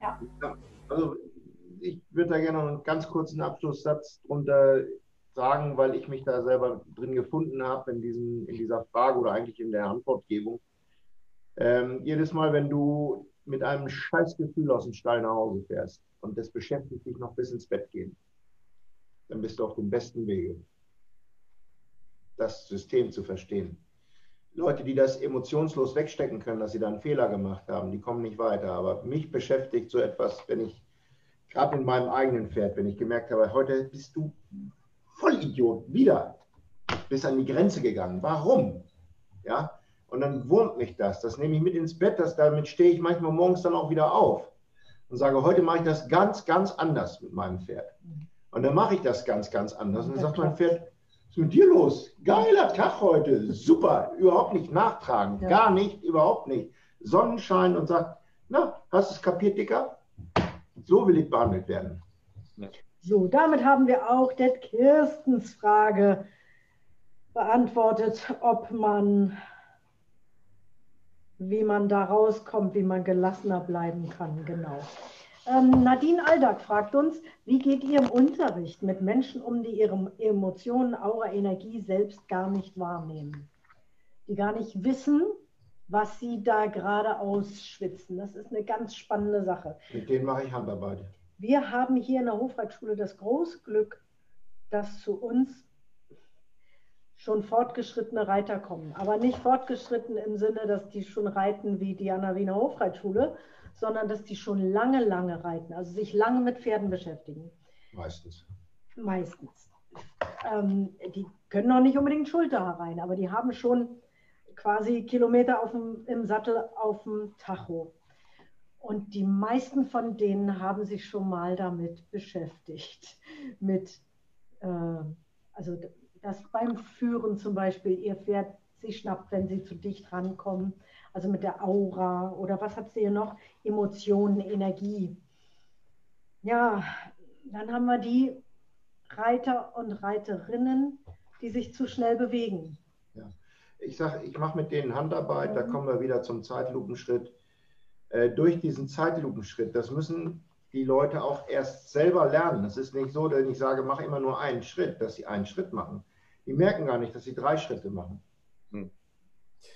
Ja. ja. Also ich würde da gerne noch einen ganz kurzen Abschlusssatz drunter sagen, weil ich mich da selber drin gefunden habe in, diesem, in dieser Frage oder eigentlich in der Antwortgebung. Ähm, jedes Mal, wenn du mit einem Scheißgefühl aus dem Stall nach Hause fährst und das beschäftigt dich noch bis ins Bett gehen, dann bist du auf dem besten Wege, das System zu verstehen. Leute, die das emotionslos wegstecken können, dass sie da einen Fehler gemacht haben, die kommen nicht weiter. Aber mich beschäftigt so etwas, wenn ich gerade in meinem eigenen Pferd, wenn ich gemerkt habe, heute bist du Vollidiot, wieder, bist an die Grenze gegangen. Warum? Ja, und dann wurmt mich das. Das nehme ich mit ins Bett, das, damit stehe ich manchmal morgens dann auch wieder auf und sage, heute mache ich das ganz, ganz anders mit meinem Pferd. Und dann mache ich das ganz, ganz anders. Und dann sagt mein Pferd, was ist mit dir los? Geiler Tag heute, super, überhaupt nicht nachtragen, ja. gar nicht, überhaupt nicht. Sonnenschein und sagt, na, hast du es kapiert, Dicker? So will ich behandelt werden. So, damit haben wir auch der Kirstens Frage beantwortet, ob man, wie man da rauskommt, wie man gelassener bleiben kann. Genau. Ähm, Nadine Aldag fragt uns, wie geht ihr im Unterricht mit Menschen um, die ihre Emotionen, Aura, Energie selbst gar nicht wahrnehmen? Die gar nicht wissen, was Sie da gerade ausschwitzen. Das ist eine ganz spannende Sache. Mit denen mache ich Handarbeit. Wir haben hier in der Hofreitschule das große Glück, dass zu uns schon fortgeschrittene Reiter kommen. Aber nicht fortgeschritten im Sinne, dass die schon reiten wie die an der Wiener Hofreitschule, sondern dass die schon lange, lange reiten, also sich lange mit Pferden beschäftigen. Meistens. Meistens. Ähm, die können noch nicht unbedingt Schulter rein, aber die haben schon quasi Kilometer auf dem, im Sattel auf dem Tacho. Und die meisten von denen haben sich schon mal damit beschäftigt. Mit, äh, also dass beim Führen zum Beispiel ihr Pferd sich schnappt, wenn sie zu dicht rankommen. Also mit der Aura oder was habt ihr noch? Emotionen, Energie. Ja, dann haben wir die Reiter und Reiterinnen, die sich zu schnell bewegen ich sage, ich mache mit denen Handarbeit, da kommen wir wieder zum Zeitlupenschritt. Äh, durch diesen Zeitlupenschritt, das müssen die Leute auch erst selber lernen. Es ist nicht so, dass ich sage, mach immer nur einen Schritt, dass sie einen Schritt machen. Die merken gar nicht, dass sie drei Schritte machen. Hm.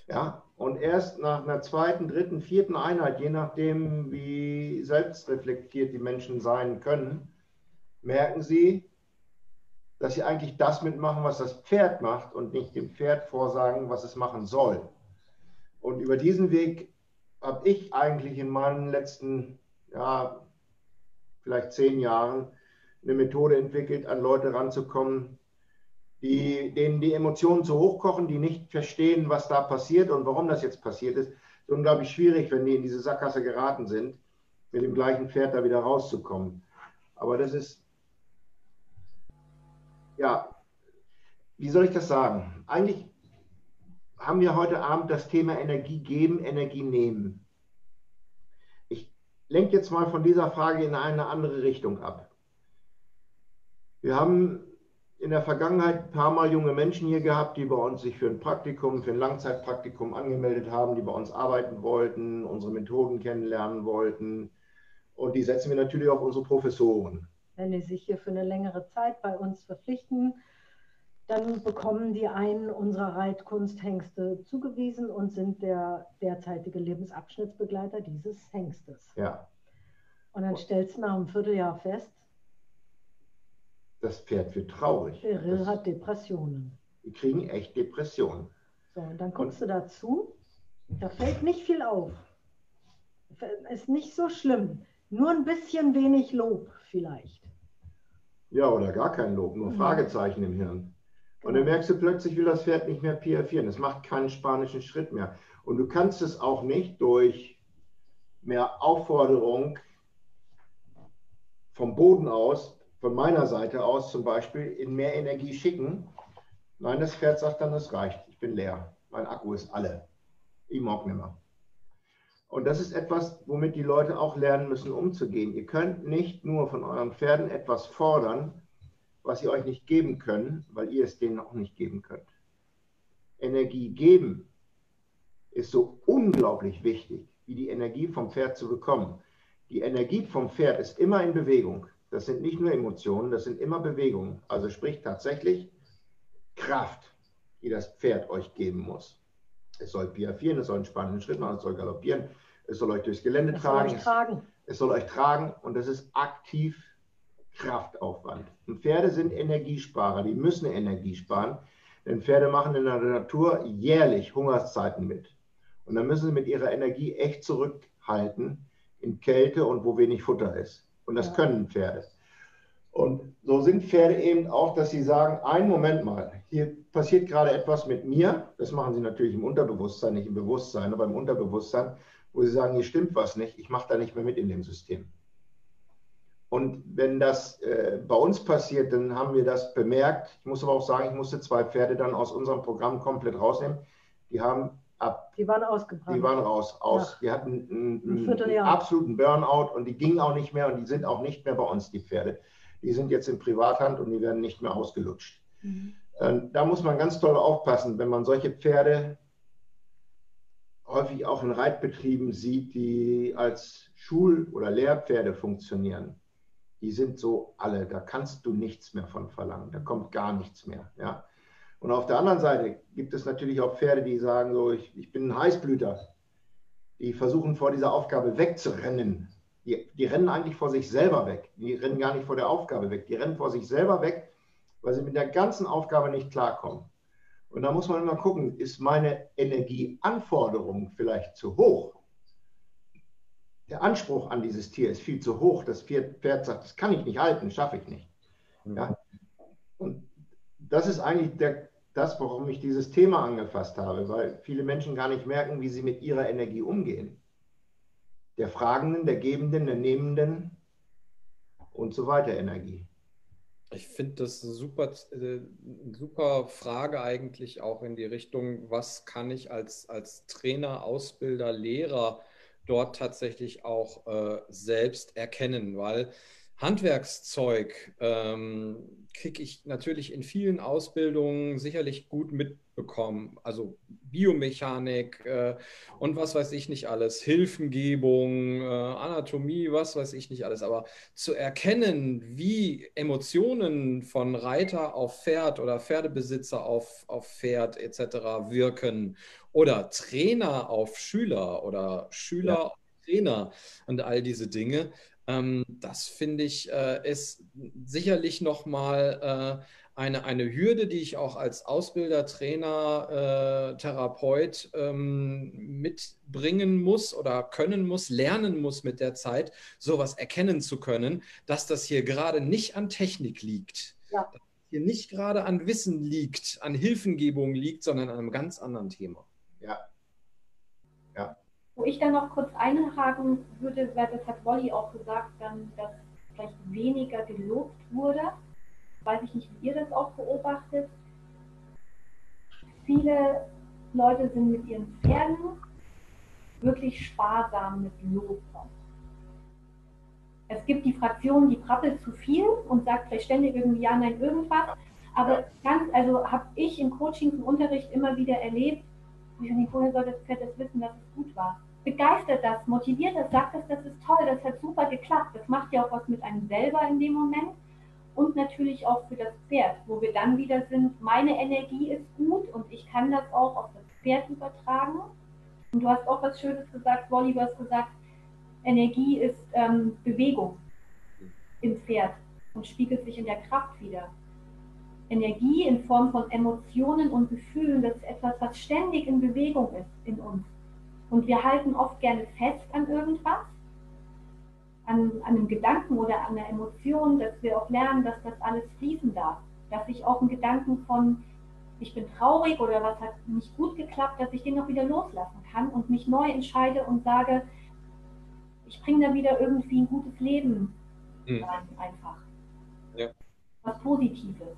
Ja, und erst nach einer zweiten, dritten, vierten Einheit, je nachdem, wie selbstreflektiert die Menschen sein können, merken sie, dass sie eigentlich das mitmachen, was das Pferd macht und nicht dem Pferd vorsagen, was es machen soll. Und über diesen Weg habe ich eigentlich in meinen letzten, ja, vielleicht zehn Jahren eine Methode entwickelt, an Leute ranzukommen, die, denen die Emotionen zu hoch kochen, die nicht verstehen, was da passiert und warum das jetzt passiert ist. Ist unglaublich schwierig, wenn die in diese Sackgasse geraten sind, mit dem gleichen Pferd da wieder rauszukommen. Aber das ist ja, wie soll ich das sagen? Eigentlich haben wir heute Abend das Thema Energie geben, Energie nehmen. Ich lenke jetzt mal von dieser Frage in eine andere Richtung ab. Wir haben in der Vergangenheit ein paar Mal junge Menschen hier gehabt, die bei uns sich für ein Praktikum, für ein Langzeitpraktikum angemeldet haben, die bei uns arbeiten wollten, unsere Methoden kennenlernen wollten. Und die setzen wir natürlich auf unsere Professoren. Wenn die sich hier für eine längere Zeit bei uns verpflichten, dann bekommen die einen unserer Reitkunsthengste zugewiesen und sind der derzeitige Lebensabschnittsbegleiter dieses Hengstes. Ja. Und dann stellst du nach einem Vierteljahr fest, das Pferd wird traurig. Beryl hat Depressionen. Die kriegen echt Depressionen. So, und dann guckst du dazu, da fällt nicht viel auf. Ist nicht so schlimm. Nur ein bisschen wenig Lob vielleicht. Ja, oder gar kein Lob, nur Fragezeichen im Hirn. Und dann merkst du plötzlich, will das Pferd nicht mehr piafieren. Es macht keinen spanischen Schritt mehr. Und du kannst es auch nicht durch mehr Aufforderung vom Boden aus, von meiner Seite aus zum Beispiel, in mehr Energie schicken. Nein, das Pferd sagt dann, es reicht. Ich bin leer. Mein Akku ist alle. Ich mag nicht mehr. Und das ist etwas, womit die Leute auch lernen müssen, umzugehen. Ihr könnt nicht nur von euren Pferden etwas fordern, was sie euch nicht geben können, weil ihr es denen auch nicht geben könnt. Energie geben ist so unglaublich wichtig, wie die Energie vom Pferd zu bekommen. Die Energie vom Pferd ist immer in Bewegung. Das sind nicht nur Emotionen, das sind immer Bewegungen. Also sprich tatsächlich Kraft, die das Pferd euch geben muss. Es soll piafieren, es soll einen spannenden Schritt machen, es soll galoppieren, es soll euch durchs Gelände Es tragen. soll euch tragen. Es soll euch tragen und das ist aktiv Kraftaufwand. Und Pferde sind Energiesparer, die müssen Energie sparen, denn Pferde machen in der Natur jährlich Hungerszeiten mit. Und dann müssen sie mit ihrer Energie echt zurückhalten in Kälte und wo wenig Futter ist. Und das Ja. können Pferde. Und so sind Pferde eben auch, dass sie sagen, einen Moment mal, hier passiert gerade etwas mit mir. Das machen sie natürlich im Unterbewusstsein, nicht im Bewusstsein, aber im Unterbewusstsein, wo sie sagen, hier stimmt was nicht, ich mache da nicht mehr mit in dem System. Und wenn das äh, bei uns passiert, dann haben wir das bemerkt. Ich muss aber auch sagen, ich musste zwei Pferde dann aus unserem Programm komplett rausnehmen. Die haben ab, Die waren ausgebrannt. die waren raus, aus. Die hatten einen, Ein einen, einen absoluten Burnout und die gingen auch nicht mehr und die sind auch nicht mehr bei uns, die Pferde. Die sind jetzt in Privathand und die werden nicht mehr ausgelutscht. Mhm. Ähm, Da muss man ganz toll aufpassen, wenn man solche Pferde häufig auch in Reitbetrieben sieht, die als Schul- oder Lehrpferde funktionieren. Die sind so alle, da kannst du nichts mehr von verlangen, da kommt gar nichts mehr. Ja? Und auf der anderen Seite gibt es natürlich auch Pferde, die sagen so, ich, ich bin ein Heißblüter. Die versuchen vor dieser Aufgabe wegzurennen. Die, die rennen eigentlich vor sich selber weg. Die rennen gar nicht vor der Aufgabe weg. Die rennen vor sich selber weg, weil sie mit der ganzen Aufgabe nicht klarkommen. Und da muss man immer gucken, ist meine Energieanforderung vielleicht zu hoch? Der Anspruch an dieses Tier ist viel zu hoch. Das Pferd, sagt, das kann ich nicht halten, schaffe ich nicht. Ja? Und das ist eigentlich der, das, warum ich dieses Thema angefasst habe, weil viele Menschen gar nicht merken, wie sie mit ihrer Energie umgehen. Der Fragenden, der Gebenden, der Nehmenden und so weiter Energie. Ich finde das eine super, äh, super Frage eigentlich auch in die Richtung, was kann ich als, als Trainer, Ausbilder, Lehrer dort tatsächlich auch äh, selbst erkennen, weil Handwerkszeug ähm, kriege ich natürlich in vielen Ausbildungen sicherlich gut mitbekommen. Also Biomechanik äh, und was weiß ich nicht alles, Hilfengebung, äh, Anatomie, was weiß ich nicht alles. Aber zu erkennen, wie Emotionen von Reiter auf Pferd oder Pferdebesitzer auf, auf Pferd etc. wirken oder Trainer auf Schüler oder Schüler Ja. auf Trainer und all diese Dinge. Ähm, das finde ich äh, ist sicherlich nochmal äh, eine, eine Hürde, die ich auch als Ausbilder, Trainer, äh, Therapeut ähm, mitbringen muss oder können muss, lernen muss mit der Zeit, sowas erkennen zu können, dass das hier gerade nicht an Technik liegt. Ja. Dass hier nicht gerade an Wissen liegt, an Hilfengebung liegt, sondern an einem ganz anderen Thema. Ja, Wo ich dann noch kurz einhaken würde, weil das hat Wolli auch gesagt, dann, dass vielleicht weniger gelobt wurde. Weiß ich nicht, wie ihr das auch beobachtet. Viele Leute sind mit ihren Pferden wirklich sparsam mit Lob. Es gibt die Fraktion, die prappelt zu viel und sagt vielleicht ständig irgendwie ja, nein, irgendwas. Aber ganz, also habe ich im Coaching, im Unterricht immer wieder erlebt, wo ich denke, woher soll das Pferd das wissen, dass es gut war? Begeistert das, motiviert das, sagt das, das ist toll, das hat super geklappt. Das macht ja auch was mit einem selber in dem Moment und natürlich auch für das Pferd, wo wir dann wieder sind, meine Energie ist gut und ich kann das auch auf das Pferd übertragen. Und du hast auch was Schönes gesagt, Wolli, du hast gesagt, Energie ist ähm, Bewegung im Pferd und spiegelt sich in der Kraft wieder. Energie in Form von Emotionen und Gefühlen, das ist etwas, was ständig in Bewegung ist in uns. Und wir halten oft gerne fest an irgendwas, an, an einem Gedanken oder an einer Emotion, dass wir auch lernen, dass das alles fließen darf. Dass ich auch einen Gedanken von, ich bin traurig oder was hat nicht gut geklappt, dass ich den noch wieder loslassen kann und mich neu entscheide und sage, ich bringe da wieder irgendwie ein gutes Leben mhm. rein, einfach. Ja. Was Positives.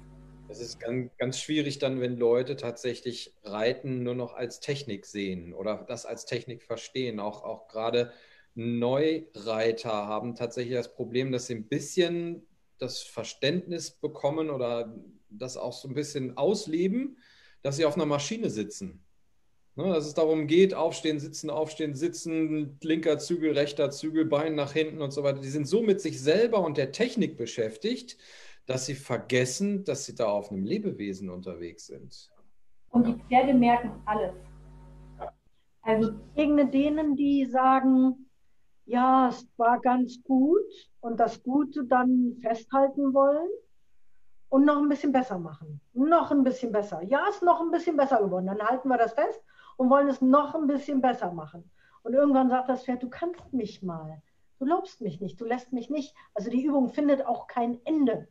Es ist ganz, ganz schwierig dann, wenn Leute tatsächlich Reiten nur noch als Technik sehen oder das als Technik verstehen. Auch, auch gerade Neureiter haben tatsächlich das Problem, dass sie ein bisschen das Verständnis bekommen oder das auch so ein bisschen ausleben, dass sie auf einer Maschine sitzen. Ne, dass es darum geht, aufstehen, sitzen, aufstehen, sitzen, linker Zügel, rechter Zügel, Bein nach hinten und so weiter. Die sind so mit sich selber und der Technik beschäftigt, dass sie vergessen, dass sie da auf einem Lebewesen unterwegs sind. Und die Pferde merken alles. Also gegen denen, die sagen, ja, es war ganz gut und das Gute dann festhalten wollen und noch ein bisschen besser machen. Noch ein bisschen besser. Ja, es ist noch ein bisschen besser geworden. Dann halten wir das fest und wollen es noch ein bisschen besser machen. Und irgendwann sagt das Pferd, du kannst mich mal. Du lobst mich nicht, du lässt mich nicht. Also die Übung findet auch kein Ende.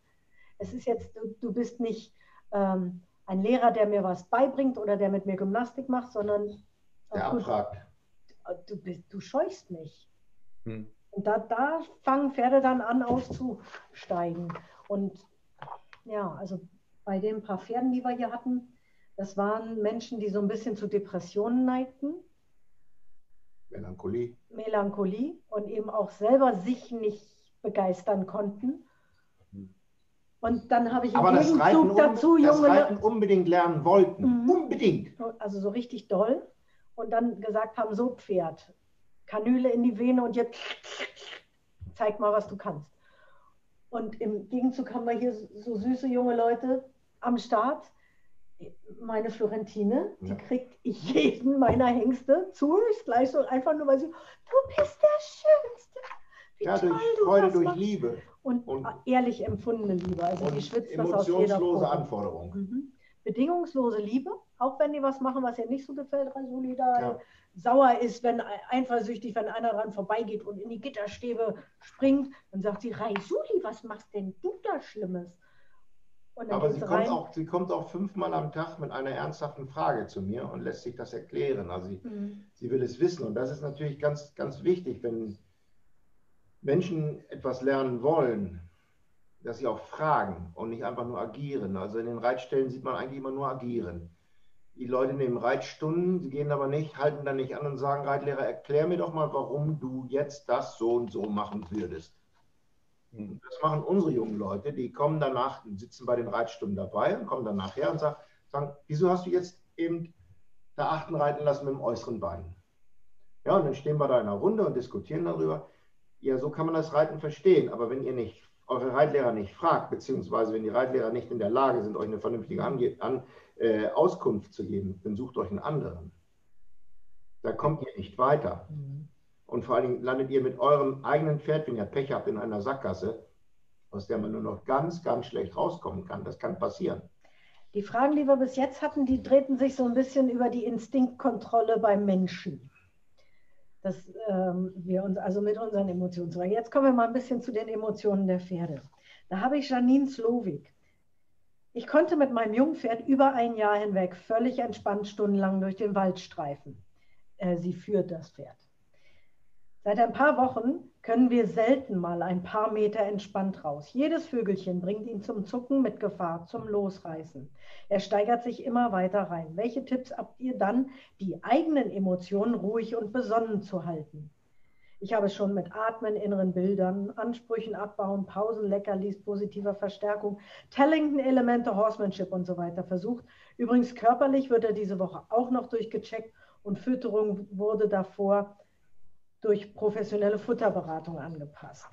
Es ist jetzt, du, du bist nicht ähm, ein Lehrer, der mir was beibringt oder der mit mir Gymnastik macht, sondern der abfragt. Du, du, du scheuchst mich. Hm. Und da, da fangen Pferde dann an auszusteigen. Und ja, also bei den paar Pferden, die wir hier hatten, das waren Menschen, die so ein bisschen zu Depressionen neigten. Melancholie. Melancholie und eben auch selber sich nicht begeistern konnten. Und dann habe ich im Aber Gegenzug das dazu junge das Reiten unbedingt lernen wollten. Mhm. Unbedingt. Also so richtig doll. Und dann gesagt haben, so Pferd, Kanüle in die Vene und jetzt zeig mal, was du kannst. Und im Gegenzug haben wir hier so süße junge Leute am Start. Meine Florentine, ja. die kriegt jeden meiner Hengste zu, ist gleich so einfach nur, weil sie, du bist der Schönste. Wie ja, durch Freude, durch machst. Liebe. Und, und, ehrlich empfundene Liebe. Also die schwitzt das aus jeder Emotionslose Anforderung. Mhm. Bedingungslose Liebe, auch wenn die was machen, was ihr nicht so gefällt, Rasuli da ja. sauer ist, wenn eifersüchtig, wenn einer dran vorbeigeht und in die Gitterstäbe springt, dann sagt sie, Raisuli, was machst denn du da Schlimmes? Aber sie kommt, auch, sie kommt auch fünfmal am Tag mit einer ernsthaften Frage zu mir und lässt sich das erklären. Also sie, mhm. sie will es wissen. Und das ist natürlich ganz, ganz wichtig, wenn Menschen etwas lernen wollen, dass sie auch fragen und nicht einfach nur agieren. Also in den Reitstellen sieht man eigentlich immer nur agieren. Die Leute nehmen Reitstunden, sie gehen aber nicht, halten dann nicht an und sagen, Reitlehrer, erklär mir doch mal, warum du jetzt das so und so machen würdest. Und das machen unsere jungen Leute, die kommen danach, sitzen bei den Reitstunden dabei und kommen dann nachher und sagen, sagen wieso hast du jetzt eben da achten reiten lassen mit dem äußeren Bein? Ja, und dann stehen wir da in einer Runde und diskutieren darüber. Ja, so kann man das Reiten verstehen. Aber wenn ihr nicht eure Reitlehrer nicht fragt, beziehungsweise wenn die Reitlehrer nicht in der Lage sind, euch eine vernünftige Ange An äh, Auskunft zu geben, dann sucht euch einen anderen. Da kommt ihr nicht weiter. Mhm. Und vor allen Dingen landet ihr mit eurem eigenen Pferd, wenn ihr Pech habt, in einer Sackgasse, aus der man nur noch ganz, ganz schlecht rauskommen kann. Das kann passieren. Die Fragen, die wir bis jetzt hatten, die drehten sich so ein bisschen über die Instinktkontrolle beim Menschen dass ähm, wir uns also mit unseren Emotionen. Jetzt kommen wir mal ein bisschen zu den Emotionen der Pferde. Da habe ich Janine Slowik. Ich konnte mit meinem Jungpferd über ein Jahr hinweg völlig entspannt stundenlang durch den Wald streifen. Äh, sie führt das Pferd. Seit ein paar Wochen können wir selten mal ein paar Meter entspannt raus. Jedes Vögelchen bringt ihn zum Zucken mit Gefahr, zum Losreißen. Er steigert sich immer weiter rein. Welche Tipps habt ihr dann, die eigenen Emotionen ruhig und besonnen zu halten? Ich habe schon mit Atmen, inneren Bildern, Ansprüchen abbauen, Pausen, Leckerlis, positiver Verstärkung, Tellington-Elemente, Horsemanship und so weiter versucht. Übrigens körperlich wird er diese Woche auch noch durchgecheckt und Fütterung wurde davor durch professionelle Futterberatung angepasst.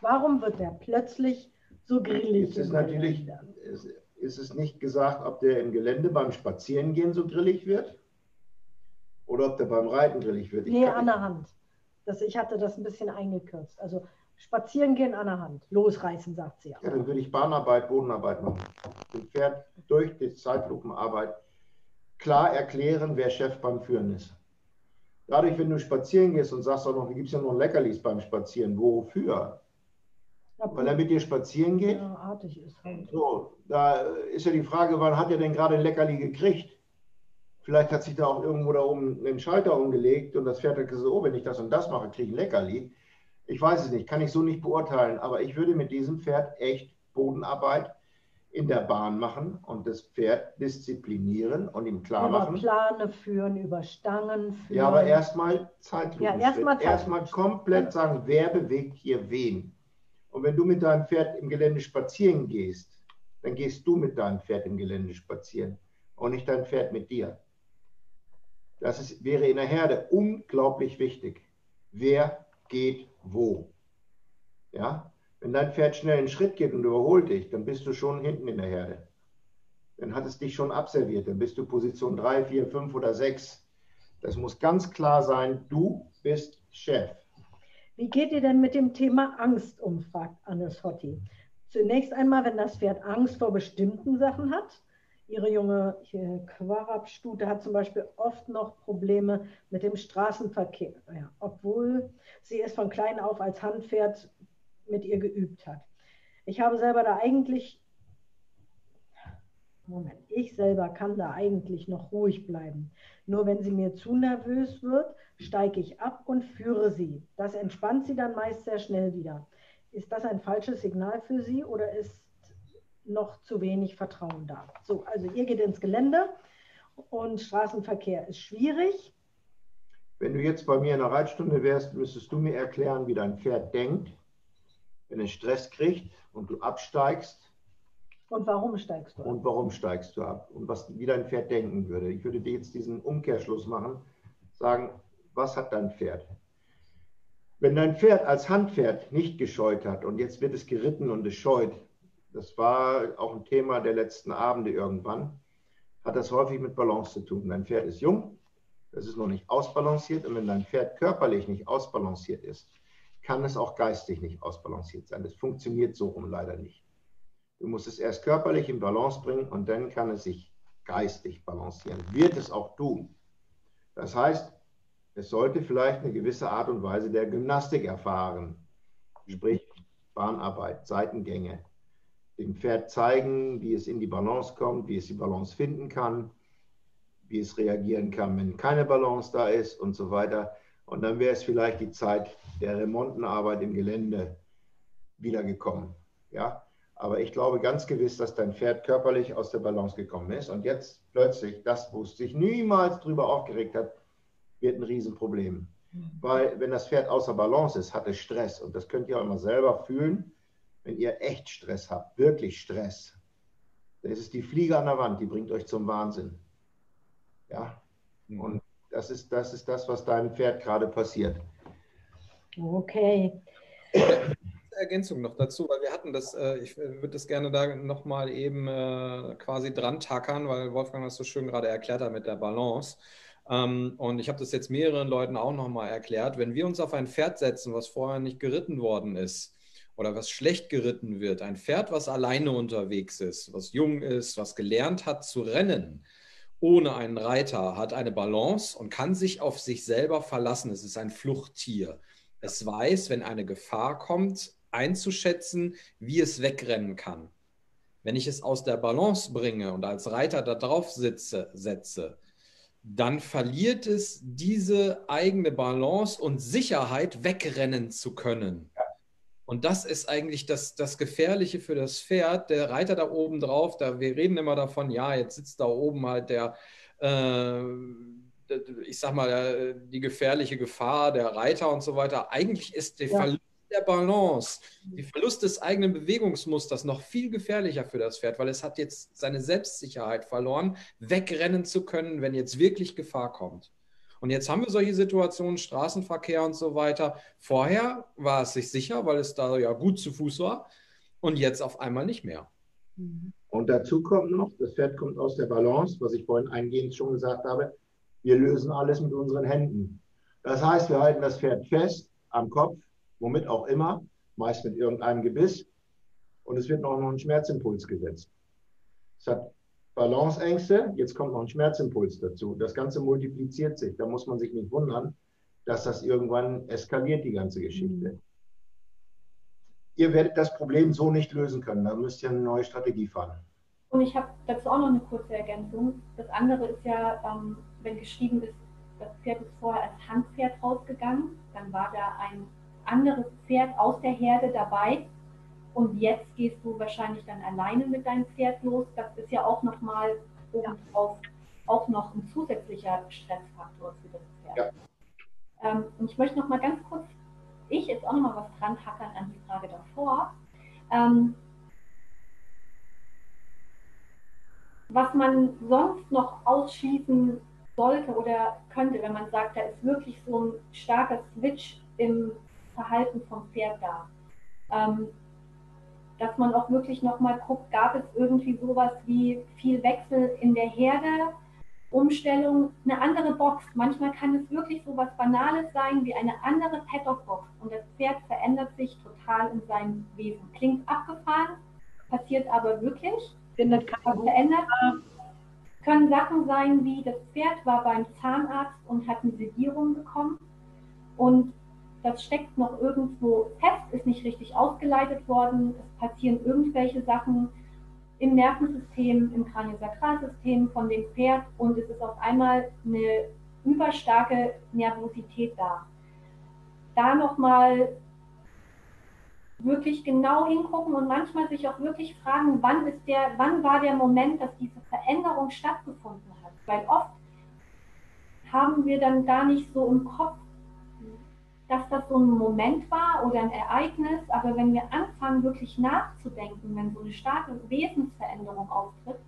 Warum wird der plötzlich so grillig? Ist es natürlich, ist, ist es nicht gesagt, ob der im Gelände beim Spazierengehen so grillig wird? Oder ob der beim Reiten grillig wird? Ich nee, an der Hand. Das, ich hatte das ein bisschen eingekürzt. Also Spazieren gehen an der Hand. Losreißen, sagt sie. Ja, dann würde ich Bahnarbeit, Bodenarbeit machen. Dem Pferd durch die Zeitlupenarbeit klar erklären, wer Chef beim Führen ist. Dadurch, wenn du spazieren gehst und sagst auch noch, gibt es ja noch Leckerlis beim Spazieren, wofür? Ja, Weil er mit dir spazieren geht? Ja, artig ist halt. So, da ist ja die Frage, wann hat er denn gerade ein Leckerli gekriegt? Vielleicht hat sich da auch irgendwo da oben einen Schalter umgelegt und das Pferd hat gesagt, oh, wenn ich das und das mache, kriege ich ein Leckerli. Ich weiß es nicht, kann ich so nicht beurteilen, aber ich würde mit diesem Pferd echt Bodenarbeit in der Bahn machen und das Pferd disziplinieren und ihm klar über machen. Plane führen, über Stangen führen. Ja, aber erstmal Zeitlupe. Ja, erstmal erstmal komplett sagen, wer bewegt hier wen. Und wenn du mit deinem Pferd im Gelände spazieren gehst, dann gehst du mit deinem Pferd im Gelände spazieren und nicht dein Pferd mit dir. Das ist, wäre in der Herde unglaublich wichtig. Wer geht wo. Ja? Wenn dein Pferd schnell einen Schritt geht und überholt dich, dann bist du schon hinten in der Herde. Dann hat es dich schon abserviert. Dann bist du Position 3, 4, 5 oder 6. Das muss ganz klar sein, du bist Chef. Wie geht ihr denn mit dem Thema Angst um, fragt Annes Hotti. Zunächst einmal, wenn das Pferd Angst vor bestimmten Sachen hat, Ihre junge Quarab-Stute hat zum Beispiel oft noch Probleme mit dem Straßenverkehr, ja, obwohl sie es von klein auf als Handpferd mit ihr geübt hat. Ich habe selber da eigentlich, Moment, ich selber kann da eigentlich noch ruhig bleiben. Nur wenn sie mir zu nervös wird, steige ich ab und führe sie. Das entspannt sie dann meist sehr schnell wieder. Ist das ein falsches Signal für Sie oder ist noch zu wenig Vertrauen da. So, also ihr geht ins Gelände und Straßenverkehr ist schwierig. Wenn du jetzt bei mir in der Reitstunde wärst, müsstest du mir erklären, wie dein Pferd denkt, wenn es Stress kriegt und du absteigst. Und warum steigst du ab? Und warum steigst du ab? Und was, wie dein Pferd denken würde. Ich würde dir jetzt diesen Umkehrschluss machen, sagen, was hat dein Pferd? Wenn dein Pferd als Handpferd nicht gescheut hat und jetzt wird es geritten und es scheut, das war auch ein Thema der letzten Abende irgendwann, hat das häufig mit Balance zu tun. Dein Pferd ist jung, das ist noch nicht ausbalanciert und wenn dein Pferd körperlich nicht ausbalanciert ist, kann es auch geistig nicht ausbalanciert sein. Das funktioniert so rum leider nicht. Du musst es erst körperlich in Balance bringen und dann kann es sich geistig balancieren. Wird es auch tun. Das heißt, es sollte vielleicht eine gewisse Art und Weise der Gymnastik erfahren, sprich Bahnarbeit, Seitengänge, dem Pferd zeigen, wie es in die Balance kommt, wie es die Balance finden kann, wie es reagieren kann, wenn keine Balance da ist und so weiter. Und dann wäre es vielleicht die Zeit der Remontenarbeit im Gelände wiedergekommen. Ja? Aber ich glaube ganz gewiss, dass dein Pferd körperlich aus der Balance gekommen ist. Und jetzt plötzlich, das, wo es sich niemals drüber aufgeregt hat, wird ein Riesenproblem. Mhm. Weil wenn das Pferd außer Balance ist, hat es Stress. Und das könnt ihr auch immer selber fühlen wenn ihr echt Stress habt, wirklich Stress, dann ist es die Fliege an der Wand, die bringt euch zum Wahnsinn. Ja, mhm. und das ist, das ist das, was deinem Pferd gerade passiert. Okay. Ergänzung noch dazu, weil wir hatten das, äh, ich würde das gerne da nochmal eben äh, quasi dran tackern, weil Wolfgang das so schön gerade erklärt hat mit der Balance. Ähm, und ich habe das jetzt mehreren Leuten auch nochmal erklärt. Wenn wir uns auf ein Pferd setzen, was vorher nicht geritten worden ist, oder was schlecht geritten wird, ein Pferd, was alleine unterwegs ist, was jung ist, was gelernt hat zu rennen, ohne einen Reiter, hat eine Balance und kann sich auf sich selber verlassen. Es ist ein Fluchttier. Es weiß, wenn eine Gefahr kommt, einzuschätzen, wie es wegrennen kann. Wenn ich es aus der Balance bringe und als Reiter da drauf sitze, setze, dann verliert es diese eigene Balance und Sicherheit, wegrennen zu können. Und das ist eigentlich das, das Gefährliche für das Pferd. Der Reiter da oben drauf, da, wir reden immer davon, ja, jetzt sitzt da oben halt der, äh, ich sag mal, die gefährliche Gefahr, der Reiter und so weiter. Eigentlich ist der ja. Verlust der Balance, der Verlust des eigenen Bewegungsmusters noch viel gefährlicher für das Pferd, weil es hat jetzt seine Selbstsicherheit verloren, wegrennen zu können, wenn jetzt wirklich Gefahr kommt. Und jetzt haben wir solche Situationen, Straßenverkehr und so weiter. Vorher war es sich sicher, weil es da ja gut zu Fuß war und jetzt auf einmal nicht mehr. Mhm. Und dazu kommt noch, das Pferd kommt aus der Balance, was ich vorhin eingehend schon gesagt habe. Wir lösen alles mit unseren Händen. Das heißt, wir halten das Pferd fest am Kopf, womit auch immer, meist mit irgendeinem Gebiss. Und es wird noch ein Schmerzimpuls gesetzt. Es hat Balanceängste, jetzt kommt noch ein Schmerzimpuls dazu. Das Ganze multipliziert sich. Da muss man sich nicht wundern, dass das irgendwann eskaliert, die ganze Geschichte. Mhm. Ihr werdet das Problem so nicht lösen können. Da müsst ihr eine neue Strategie fahren. Und ich habe dazu auch noch eine kurze Ergänzung. Das andere ist ja, ähm, wenn geschrieben ist, das Pferd ist vorher als Handpferd rausgegangen, dann war da ein anderes Pferd aus der Herde dabei und jetzt gehst du wahrscheinlich dann alleine mit deinem Pferd los. Das ist ja auch nochmal obendrauf auch noch ein zusätzlicher Stressfaktor für das Pferd. Ja. Ähm, und ich möchte noch mal ganz kurz, ich jetzt auch noch mal was dran hackern an die Frage davor. Ähm, was man sonst noch ausschließen sollte oder könnte, wenn man sagt, da ist wirklich so ein starker Switch im Verhalten vom Pferd da. Ähm, dass man auch wirklich nochmal guckt, gab es irgendwie sowas wie viel Wechsel in der Herde, Umstellung, eine andere Box. Manchmal kann es wirklich so was Banales sein wie eine andere Paddock-Box und das Pferd verändert sich total in seinem Wesen. Klingt abgefahren, passiert aber wirklich. Findet was verändert. Können Sachen sein wie das Pferd war beim Zahnarzt und hat eine Sedierung bekommen und das steckt noch irgendwo fest, ist nicht richtig ausgeleitet worden, es passieren irgendwelche Sachen im Nervensystem, im Kraniosakralsystem von dem Pferd und es ist auf einmal eine überstarke Nervosität da. Da nochmal wirklich genau hingucken und manchmal sich auch wirklich fragen, wann ist der, wann war der Moment, dass diese Veränderung stattgefunden hat. Weil oft haben wir dann gar nicht so im Kopf, dass das so ein Moment war oder ein Ereignis, aber wenn wir anfangen, wirklich nachzudenken, wenn so eine starke Wesensveränderung auftritt,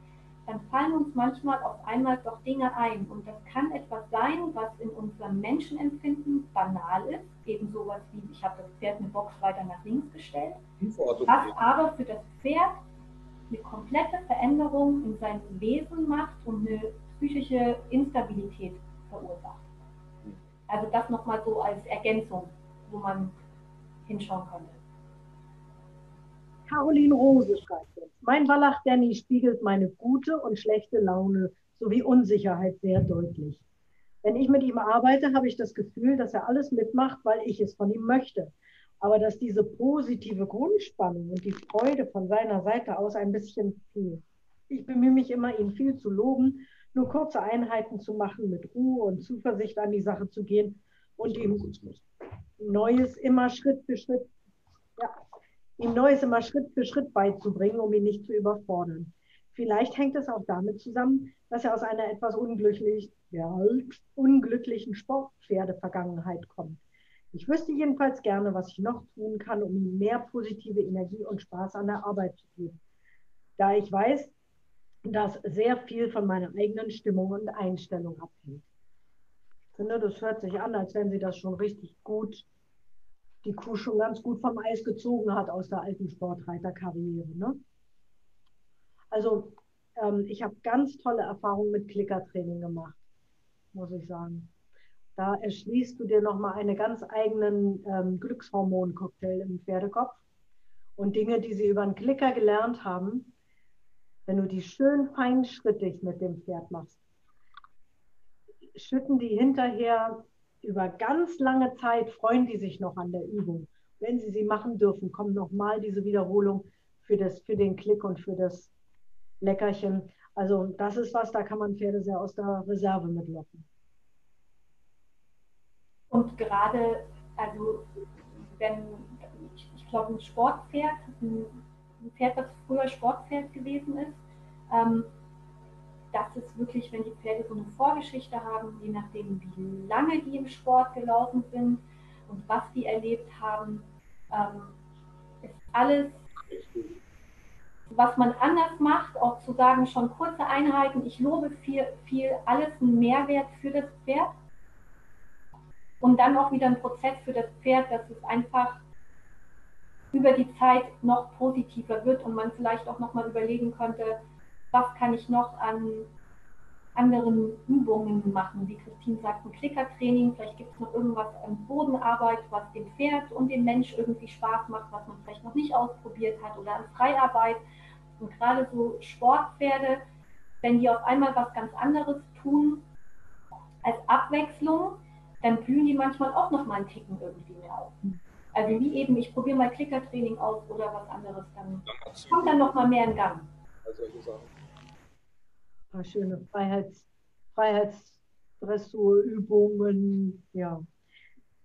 dann fallen uns manchmal auf einmal doch Dinge ein. Und das kann etwas sein, was in unserem Menschenempfinden banal ist, eben sowas wie, ich habe das Pferd eine Box weiter nach links gestellt, was aber für das Pferd eine komplette Veränderung in seinem Wesen macht und eine psychische Instabilität verursacht. Also das nochmal so als Ergänzung, wo man hinschauen könnte. Caroline Rose schreibt jetzt, mein Wallach Danny spiegelt meine gute und schlechte Laune sowie Unsicherheit sehr deutlich. Wenn ich mit ihm arbeite, habe ich das Gefühl, dass er alles mitmacht, weil ich es von ihm möchte. Aber dass diese positive Grundspannung und die Freude von seiner Seite aus ein bisschen fehlt. Ich bemühe mich immer, ihn viel zu loben nur kurze Einheiten zu machen, mit Ruhe und Zuversicht an die Sache zu gehen und ihm Neues immer Schritt für Schritt, ja, ihm Neues immer Schritt für Schritt beizubringen, um ihn nicht zu überfordern. Vielleicht hängt es auch damit zusammen, dass er aus einer etwas unglücklich, ja, unglücklichen Sportpferde-Vergangenheit kommt. Ich wüsste jedenfalls gerne, was ich noch tun kann, um ihm mehr positive Energie und Spaß an der Arbeit zu geben. Da ich weiß, dass sehr viel von meiner eigenen Stimmung und Einstellung abhängt. Ich finde, das hört sich an, als wenn sie das schon richtig gut, die Kuh schon ganz gut vom Eis gezogen hat aus der alten Sportreiterkarriere. Ne? Also ähm, ich habe ganz tolle Erfahrungen mit Klickertraining gemacht, muss ich sagen. Da erschließt du dir nochmal einen ganz eigenen ähm, Glückshormon-Cocktail im Pferdekopf. Und Dinge, die sie über einen Klicker gelernt haben, wenn du die schön feinschrittig mit dem Pferd machst, schütten die hinterher über ganz lange Zeit, freuen die sich noch an der Übung. Wenn sie sie machen dürfen, kommt nochmal diese Wiederholung für, das, für den Klick und für das Leckerchen. Also das ist was, da kann man Pferde sehr aus der Reserve mitlocken. Und gerade, also wenn, ich glaube, ein Sportpferd, ein ein Pferd, was früher Sportpferd gewesen ist. Ähm, das ist wirklich, wenn die Pferde so eine Vorgeschichte haben, je nachdem, wie lange die im Sport gelaufen sind und was die erlebt haben, ähm, ist alles, was man anders macht, auch zu sagen, schon kurze Einheiten, ich lobe viel, viel alles ein Mehrwert für das Pferd. Und dann auch wieder ein Prozess für das Pferd, dass es einfach über die Zeit noch positiver wird und man vielleicht auch nochmal überlegen könnte, was kann ich noch an, anderen Übungen machen. Wie Christine sagt, ein Klickertraining, vielleicht gibt es noch irgendwas an Bodenarbeit, was dem Pferd und dem Mensch irgendwie Spaß macht, was man vielleicht noch nicht ausprobiert hat oder an Freiarbeit. Und gerade so Sportpferde, wenn die auf einmal was ganz anderes tun als Abwechslung, dann blühen die manchmal auch noch mal einen Ticken irgendwie mehr auf. Also wie eben, ich probiere mal Klickertraining aus oder was anderes, dann kommt dann noch mal mehr in Gang. Also solche Sachen paar schöne Freiheits, Freiheitsdressurübungen. Ja.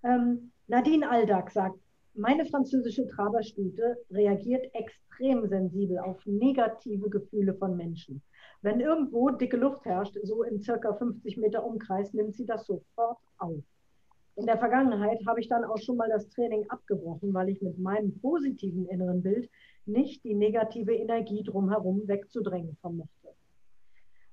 Ähm, Nadine Aldag sagt, meine französische Traberstute reagiert extrem sensibel auf negative Gefühle von Menschen. Wenn irgendwo dicke Luft herrscht, so in circa 50 Meter Umkreis, nimmt sie das sofort auf. In der Vergangenheit habe ich dann auch schon mal das Training abgebrochen, weil ich mit meinem positiven inneren Bild nicht die negative Energie drumherum wegzudrängen vermochte.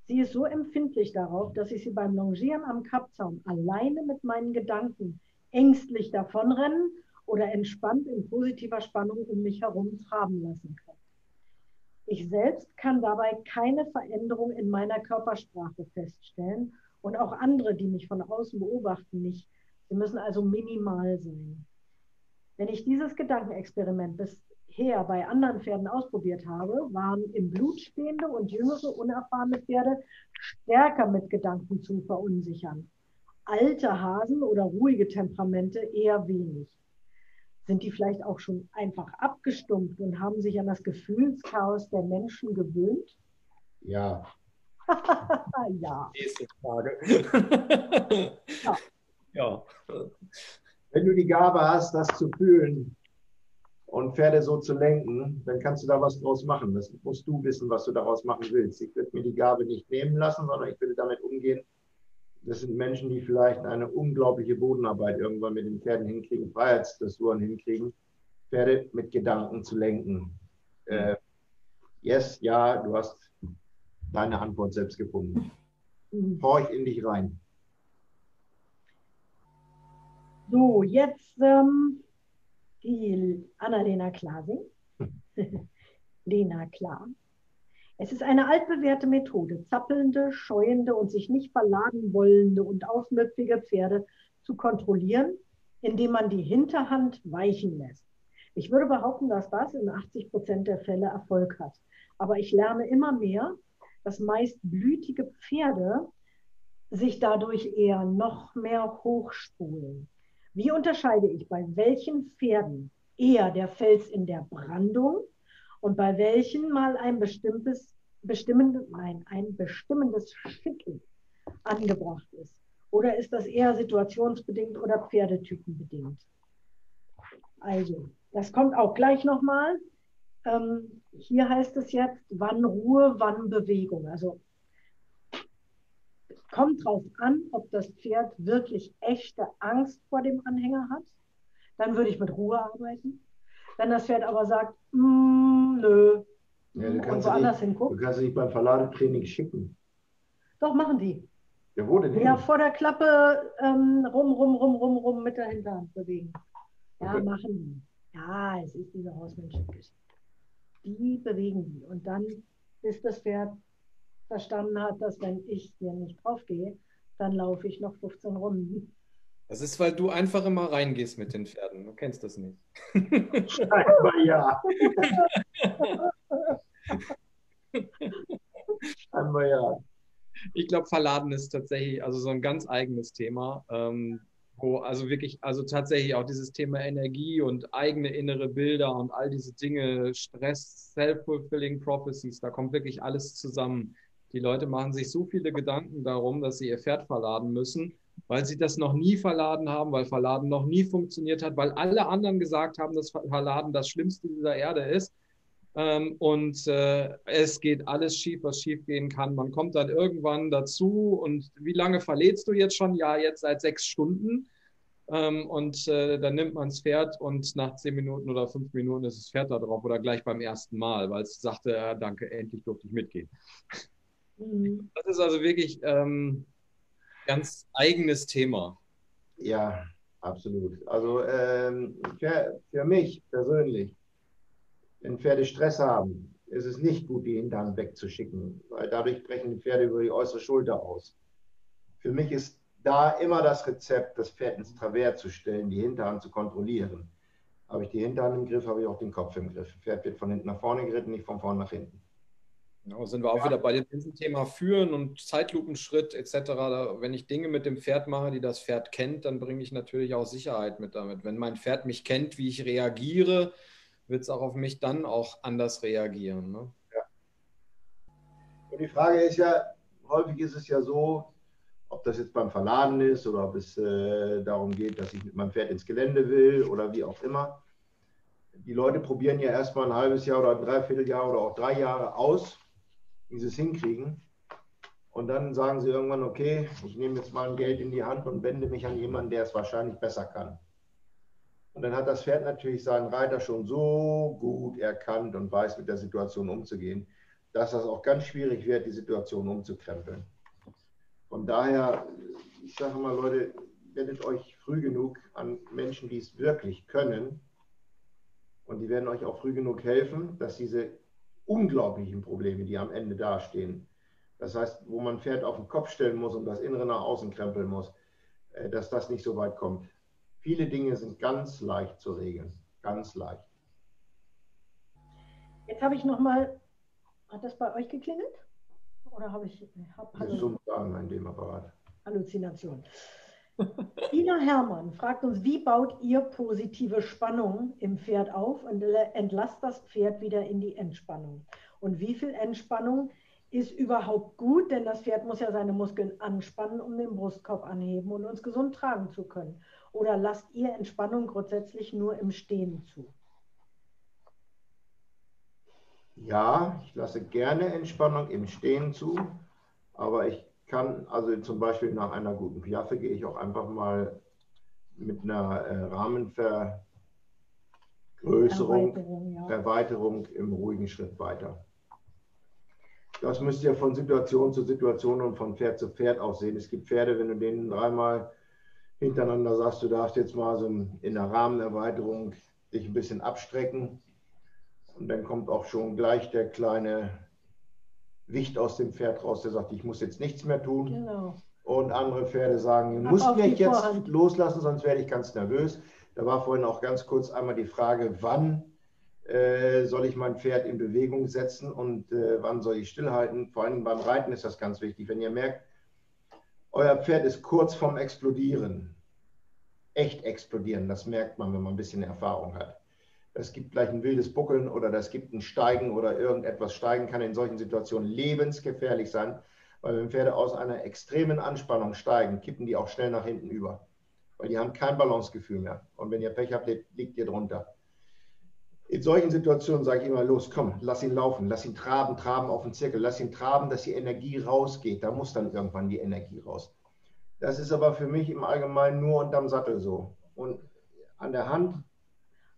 Sie ist so empfindlich darauf, dass ich sie beim Longieren am Kappzaum alleine mit meinen Gedanken ängstlich davonrennen oder entspannt in positiver Spannung um mich herum traben lassen kann. Ich selbst kann dabei keine Veränderung in meiner Körpersprache feststellen und auch andere, die mich von außen beobachten, nicht. Sie müssen also minimal sein. Wenn ich dieses Gedankenexperiment bis bisher bei anderen Pferden ausprobiert habe, waren im Blut stehende und jüngere, unerfahrene Pferde stärker mit Gedanken zu verunsichern. Alte Hasen oder ruhige Temperamente eher wenig. Sind die vielleicht auch schon einfach abgestumpft und haben sich an das Gefühlschaos der Menschen gewöhnt? Ja. [laughs] ja. Nächste Frage. ja. Ja. Wenn du die Gabe hast, das zu fühlen, und Pferde so zu lenken, dann kannst du da was draus machen. Das musst du wissen, was du daraus machen willst. Ich würde mir die Gabe nicht nehmen lassen, sondern ich würde damit umgehen. Das sind Menschen, die vielleicht eine unglaubliche Bodenarbeit irgendwann mit den Pferden hinkriegen, Freiheitsdressuren hinkriegen, Pferde mit Gedanken zu lenken. Äh, yes, ja, du hast deine Antwort selbst gefunden. Horch in dich rein. So, jetzt ähm, die Annalena Klasing. [laughs] Lena Klar. Es ist eine altbewährte Methode, zappelnde, scheuende und sich nicht verladen wollende und aufmüpfige Pferde zu kontrollieren, indem man die Hinterhand weichen lässt. Ich würde behaupten, dass das in 80 Prozent der Fälle Erfolg hat. Aber ich lerne immer mehr, dass meist blütige Pferde sich dadurch eher noch mehr hochspulen. Wie unterscheide ich bei welchen Pferden eher der Fels in der Brandung und bei welchen mal ein bestimmtes, bestimmend, nein, ein bestimmendes Schicken angebracht ist? Oder ist das eher situationsbedingt oder pferdetypenbedingt? Also, das kommt auch gleich nochmal. Ähm, hier heißt es jetzt, wann Ruhe, wann Bewegung. Also kommt drauf an, ob das Pferd wirklich echte Angst vor dem Anhänger hat. Dann würde ich mit Ruhe arbeiten. Wenn das Pferd aber sagt, mm, nö, ja, du kannst und woanders hingucken. Du kannst dich beim Verladetraining schicken. Doch, machen die. Ja, wo denn? Ja, vor der Klappe ähm, rum, rum, rum, rum, rum mit der Hinterhand bewegen. Ja, okay. machen die. Ja, es ist diese Hausmenschengeschichte. Die bewegen die. Und dann ist das Pferd verstanden hat, dass wenn ich hier nicht drauf gehe, dann laufe ich noch 15 Runden. Das ist, weil du einfach immer reingehst mit den Pferden. Du kennst das nicht. Scheinbar ja. Scheinbar ja. Ich glaube, Verladen ist tatsächlich also so ein ganz eigenes Thema. Ähm, wo also wirklich, also tatsächlich auch dieses Thema Energie und eigene innere Bilder und all diese Dinge, Stress, Self-Fulfilling Prophecies, da kommt wirklich alles zusammen. Die Leute machen sich so viele Gedanken darum, dass sie ihr Pferd verladen müssen, weil sie das noch nie verladen haben, weil Verladen noch nie funktioniert hat, weil alle anderen gesagt haben, dass Verladen das Schlimmste dieser Erde ist. Ähm, und äh, es geht alles schief, was schief gehen kann. Man kommt dann irgendwann dazu und wie lange verlädst du jetzt schon? Ja, jetzt seit sechs Stunden. Ähm, und äh, dann nimmt man das Pferd und nach zehn Minuten oder fünf Minuten ist das Pferd da drauf oder gleich beim ersten Mal, weil es sagte, ja, danke, endlich durfte ich mitgehen. Mhm. Das ist also wirklich ähm, ganz eigenes Thema. Ja, absolut. Also ähm, für, für mich persönlich, wenn Pferde Stress haben, ist es nicht gut, die Hintern wegzuschicken, weil dadurch brechen die Pferde über die äußere Schulter aus. Für mich ist da immer das Rezept, das Pferd ins Travers zu stellen, die Hinterhand zu kontrollieren. Habe ich die Hinterhand im Griff, habe ich auch den Kopf im Griff. Das Pferd wird von hinten nach vorne geritten, nicht von vorne nach hinten. Genau, sind wir auch ja. wieder bei dem Thema Führen und Zeitlupenschritt etc. Wenn ich Dinge mit dem Pferd mache, die das Pferd kennt, dann bringe ich natürlich auch Sicherheit mit damit. Wenn mein Pferd mich kennt, wie ich reagiere, wird es auch auf mich dann auch anders reagieren. Ne? Ja. Und die Frage ist ja, häufig ist es ja so, ob das jetzt beim Verladen ist oder ob es äh, darum geht, dass ich mit meinem Pferd ins Gelände will oder wie auch immer. Die Leute probieren ja erstmal ein halbes Jahr oder ein Dreivierteljahr oder auch drei Jahre aus, wie sie es hinkriegen. Und dann sagen sie irgendwann, okay, ich nehme jetzt mal ein Geld in die Hand und wende mich an jemanden, der es wahrscheinlich besser kann. Und dann hat das Pferd natürlich seinen Reiter schon so gut erkannt und weiß, mit der Situation umzugehen, dass das auch ganz schwierig wird, die Situation umzukrempeln. Von daher, ich sage mal, Leute, wendet euch früh genug an Menschen, die es wirklich können. Und die werden euch auch früh genug helfen, dass diese unglaublichen Probleme, die am Ende dastehen, das heißt, wo man Pferd auf den Kopf stellen muss und das Innere nach außen krempeln muss, äh, dass das nicht so weit kommt. Viele Dinge sind ganz leicht zu regeln. Ganz leicht. Jetzt habe ich noch mal, hat das bei euch geklingelt? Oder habe ich. Hab, ist Sagen in dem Apparat. Halluzination. Ina Hermann fragt uns, wie baut ihr positive Spannung im Pferd auf und entlasst das Pferd wieder in die Entspannung? Und wie viel Entspannung ist überhaupt gut? Denn das Pferd muss ja seine Muskeln anspannen, um den Brustkorb anheben und uns gesund tragen zu können. Oder lasst ihr Entspannung grundsätzlich nur im Stehen zu? Ja, ich lasse gerne Entspannung im Stehen zu, aber ich kann, also zum Beispiel nach einer guten Piaffe gehe ich auch einfach mal mit einer äh, Rahmenvergrößerung, Erweiterung, ja. Erweiterung im ruhigen Schritt weiter. Das müsst ihr von Situation zu Situation und von Pferd zu Pferd aussehen. Es gibt Pferde, wenn du denen dreimal hintereinander sagst, du darfst jetzt mal so in der Rahmenerweiterung dich ein bisschen abstrecken, und dann kommt auch schon gleich der kleine Wicht aus dem Pferd raus, der sagt, ich muss jetzt nichts mehr tun. Genau. Und andere Pferde sagen, du musst mich jetzt Vorhand. loslassen, sonst werde ich ganz nervös. Da war vorhin auch ganz kurz einmal die Frage, wann äh, soll ich mein Pferd in Bewegung setzen und äh, wann soll ich stillhalten. Vor allem beim Reiten ist das ganz wichtig. Wenn ihr merkt, euer Pferd ist kurz vorm Explodieren, echt explodieren, das merkt man, wenn man ein bisschen Erfahrung hat es gibt gleich ein wildes Buckeln oder das gibt ein Steigen oder irgendetwas steigen kann in solchen Situationen lebensgefährlich sein, weil wenn Pferde aus einer extremen Anspannung steigen, kippen die auch schnell nach hinten über, weil die haben kein Balancegefühl mehr. Und wenn ihr Pech habt, liegt ihr drunter. In solchen Situationen sage ich immer, los, komm, lass ihn laufen, lass ihn traben, traben auf den Zirkel, lass ihn traben, dass die Energie rausgeht. Da muss dann irgendwann die Energie raus. Das ist aber für mich im Allgemeinen nur unterm Sattel so. Und an der Hand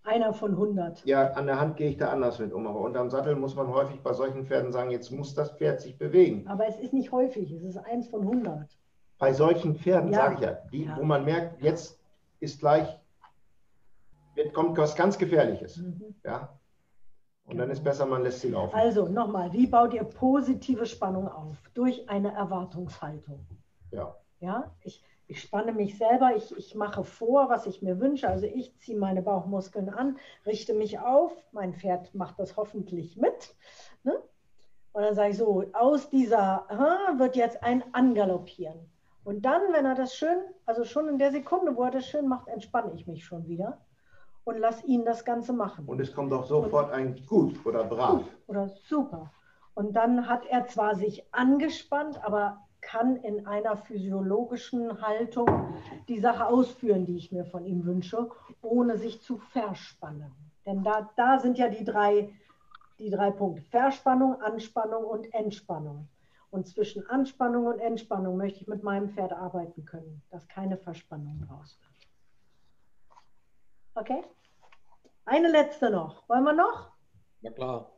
einer von 100. Ja, an der Hand gehe ich da anders mit um. Aber unterm Sattel muss man häufig bei solchen Pferden sagen, jetzt muss das Pferd sich bewegen. Aber es ist nicht häufig, es ist eins von 100. Bei solchen Pferden ja. sage ich ja, die, ja. wo man merkt, jetzt ist gleich, jetzt kommt was ganz Gefährliches. Mhm. Ja? Und dann ist besser, man lässt sie laufen. Also nochmal, wie baut ihr positive Spannung auf? Durch eine Erwartungshaltung. Ja. Ja, ich, ich spanne mich selber, ich, ich mache vor, was ich mir wünsche. Also ich ziehe meine Bauchmuskeln an, richte mich auf. Mein Pferd macht das hoffentlich mit. Ne? Und dann sage ich so, aus dieser aha, wird jetzt ein Angaloppieren. Und dann, wenn er das schön, also schon in der Sekunde, wo er das schön macht, entspanne ich mich schon wieder und lasse ihn das Ganze machen. Und es kommt auch sofort und, ein gut oder brav. Gut oder super. Und dann hat er zwar sich angespannt, aber kann in einer physiologischen Haltung die Sache ausführen, die ich mir von ihm wünsche, ohne sich zu verspannen. Denn da, da sind ja die drei, die drei Punkte. Verspannung, Anspannung und Entspannung. Und zwischen Anspannung und Entspannung möchte ich mit meinem Pferd arbeiten können, dass keine Verspannung raus wird. Okay? Eine letzte noch. Wollen wir noch? Na klar.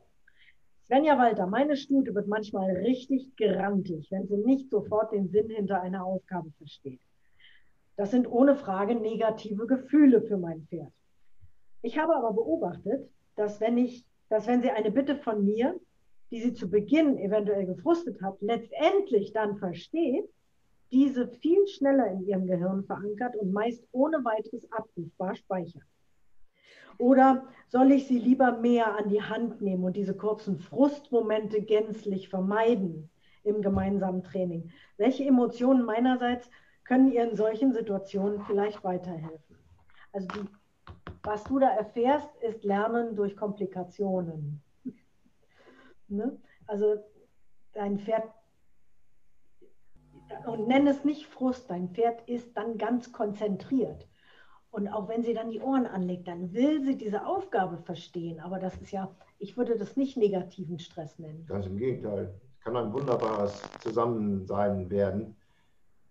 Svenja Walter, meine Stute wird manchmal richtig grantig, wenn sie nicht sofort den Sinn hinter einer Aufgabe versteht. Das sind ohne Frage negative Gefühle für mein Pferd. Ich habe aber beobachtet, dass wenn ich dass wenn sie eine Bitte von mir, die sie zu Beginn eventuell gefrustet hat, letztendlich dann versteht, diese viel schneller in ihrem Gehirn verankert und meist ohne weiteres abrufbar speichert. Oder soll ich sie lieber mehr an die Hand nehmen und diese kurzen Frustmomente gänzlich vermeiden im gemeinsamen Training? Welche Emotionen meinerseits können ihr in solchen Situationen vielleicht weiterhelfen? Also die, was du da erfährst, ist Lernen durch Komplikationen. ne? Also dein Pferd und nenn es nicht Frust, dein Pferd ist dann ganz konzentriert. Und auch wenn sie dann die Ohren anlegt, dann will sie diese Aufgabe verstehen. Aber das ist ja, ich würde das nicht negativen Stress nennen. Ganz im Gegenteil. Es kann ein wunderbares Zusammensein werden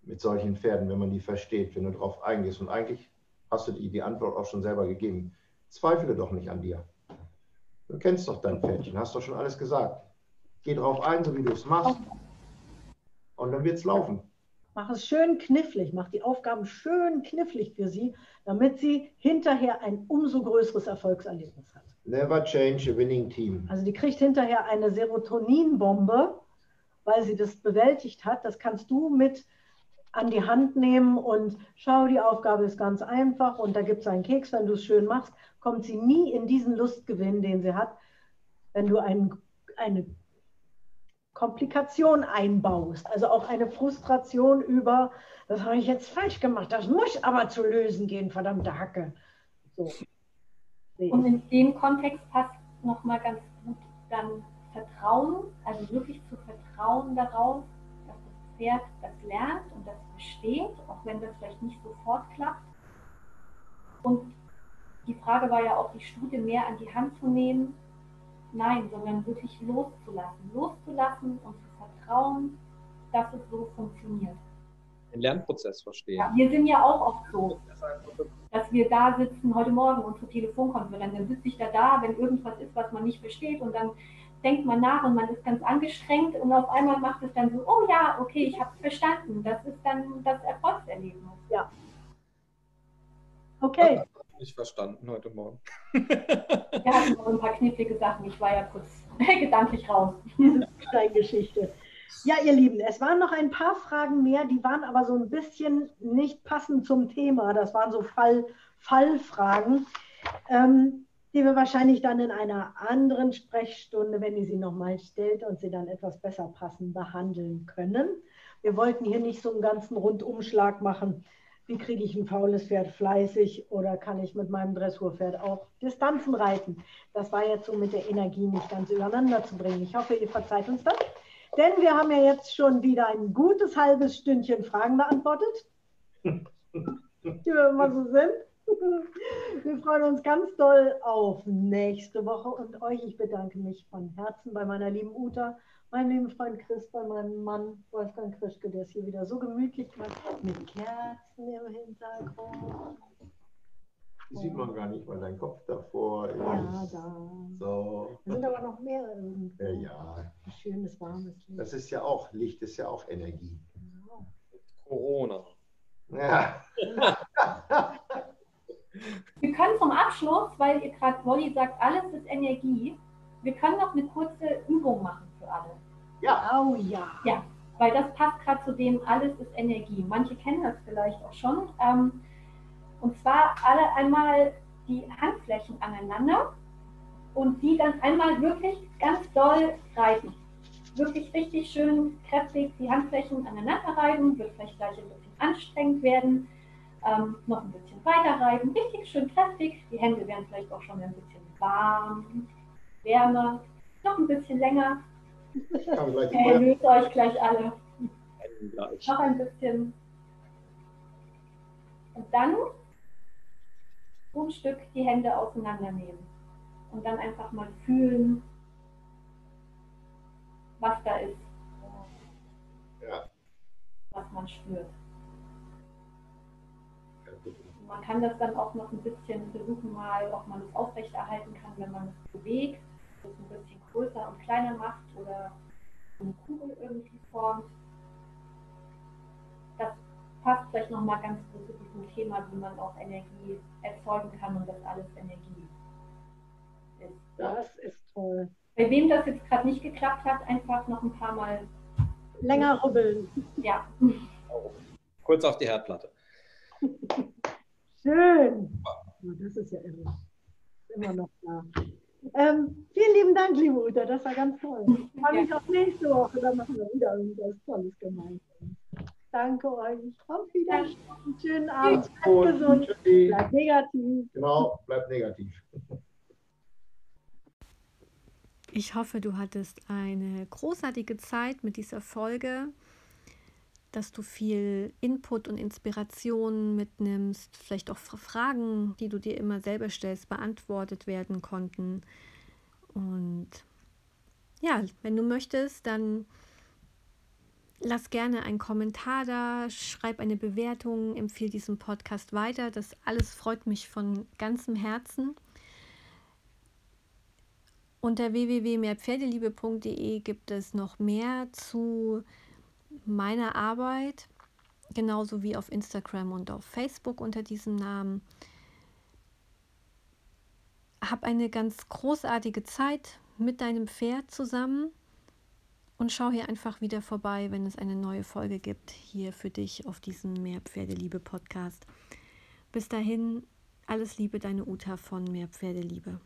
mit solchen Pferden, wenn man die versteht, wenn du darauf eingehst. Und eigentlich hast du die, die Antwort auch schon selber gegeben. Zweifle doch nicht an dir. Du kennst doch dein Pferdchen, hast doch schon alles gesagt. Geh drauf ein, so wie du es machst. Und dann wird es laufen. Mach es schön knifflig, mach die Aufgaben schön knifflig für sie, damit sie hinterher ein umso größeres Erfolgserlebnis hat. Never change a winning team. Also die kriegt hinterher eine Serotoninbombe, weil sie das bewältigt hat. Das kannst du mit an die Hand nehmen und schau, die Aufgabe ist ganz einfach und da gibt es einen Keks, wenn du es schön machst, kommt sie nie in diesen Lustgewinn, den sie hat, wenn du ein, eine Komplikation einbaust. Also auch eine Frustration über, das habe ich jetzt falsch gemacht, das muss aber zu lösen gehen, verdammte Hacke. So. Und in dem Kontext passt nochmal ganz gut dann Vertrauen, also wirklich zu vertrauen darauf, dass das Pferd das lernt und das versteht, auch wenn das vielleicht nicht sofort klappt. Und die Frage war ja auch, die Studie mehr an die Hand zu nehmen Nein, sondern wirklich loszulassen. Loszulassen und zu vertrauen, dass es so funktioniert. Den Lernprozess verstehen. Ja, wir sind ja auch oft so, dass wir da sitzen heute Morgen und zur Telefonkonferenz. Dann sitze ich da da, wenn irgendwas ist, was man nicht versteht und dann denkt man nach und man ist ganz angestrengt und auf einmal macht es dann so, oh ja, okay, ich habe es verstanden. Das ist dann das Erfolgserlebnis. Ja. Okay nicht verstanden heute Morgen. Wir hatten noch ein paar knifflige Sachen. Ich war ja kurz [laughs] gedanklich raus. Deine Geschichte. Ja, ihr Lieben, es waren noch ein paar Fragen mehr, die waren aber so ein bisschen nicht passend zum Thema. Das waren so Fall, Fallfragen, ähm, die wir wahrscheinlich dann in einer anderen Sprechstunde, wenn ihr sie nochmal stellt und sie dann etwas besser passen, behandeln können. Wir wollten hier nicht so einen ganzen Rundumschlag machen wie kriege ich ein faules Pferd fleißig oder kann ich mit meinem Dressurpferd auch Distanzen reiten. Das war jetzt so mit der Energie nicht ganz übereinander zu bringen. Ich hoffe, ihr verzeiht uns das. Denn wir haben ja jetzt schon wieder ein gutes halbes Stündchen Fragen beantwortet, die wir immer so sind. Wir freuen uns ganz doll auf nächste Woche und euch. Ich bedanke mich von Herzen bei meiner lieben Uta mein lieben Freund Chris, bei meinem Mann Wolfgang Krischke, der es hier wieder so gemütlich macht, mit Kerzen im Hintergrund. Die sieht man gar nicht, weil dein Kopf davor ist. Ja, da. So. Da sind aber noch mehr irgendwo. Ja, ja. Schönes, warmes Licht. Das ist ja auch, Licht ist ja auch Energie. Genau. Corona. Ja. [laughs] Wir können zum Abschluss, weil ihr gerade Wolli sagt, alles ist Energie, wir können noch eine kurze Übung machen für alle. Ja. Oh ja. Ja, weil das passt gerade zu dem, alles ist Energie. Manche kennen das vielleicht auch schon. Ähm, und zwar alle einmal die Handflächen aneinander und die dann einmal wirklich ganz doll reiben. Wirklich richtig schön kräftig die Handflächen aneinander reiben, wird vielleicht gleich ein bisschen anstrengend werden. Ähm, noch ein bisschen weiter reiben, richtig schön kräftig. Die Hände werden vielleicht auch schon ein bisschen warm, wärmer, noch ein bisschen länger. Erhöht euch gleich alle. Gleich. Noch ein bisschen. Und dann ein Stück die Hände auseinandernehmen. Und dann einfach mal fühlen, was da ist. Ja. Was man spürt. Man kann das dann auch noch ein bisschen versuchen, mal, ob man es aufrechterhalten kann, wenn man es bewegt das ein bisschen größer und kleiner macht oder eine Kugel irgendwie formt. Das passt vielleicht nochmal ganz gut zu diesem Thema, wie man auch Energie erzeugen kann und dass alles Energie ist. Das ist toll. Bei wem das jetzt gerade nicht geklappt hat, einfach noch ein paar Mal. Länger rubbeln. Ja. [laughs] Kurz auf die Herdplatte. [laughs] Schön. Das ist ja irre. Immer noch da. Ähm, vielen lieben Dank, liebe Uta, das war ganz toll. Ich freue mich auf nächste Woche, dann machen wir wieder irgendwas Tolles gemeinsam. Danke euch. Auf Wiedersehen. Schönen Abend. Bleibt gesund. Tschüssi. Bleibt negativ. Genau, bleibt negativ. Ich hoffe, du hattest eine großartige Zeit mit dieser Folge, dass du viel Input und Inspiration mitnimmst, vielleicht auch Fragen, die du dir immer selber stellst, beantwortet werden konnten. Und ja, wenn du möchtest, dann lass gerne einen Kommentar da, schreib eine Bewertung, empfehle diesen Podcast weiter. Das alles freut mich von ganzem Herzen. Unter www.mehrpferdeliebe.de gibt es noch mehr zu meiner Arbeit, genauso wie auf Instagram und auf Facebook unter diesem Namen. Hab eine ganz großartige Zeit mit deinem Pferd zusammen und schau hier einfach wieder vorbei, wenn es eine neue Folge gibt, hier für dich auf diesem Mehrpferdeliebe Podcast. Bis dahin, alles Liebe, deine Uta von Mehrpferdeliebe.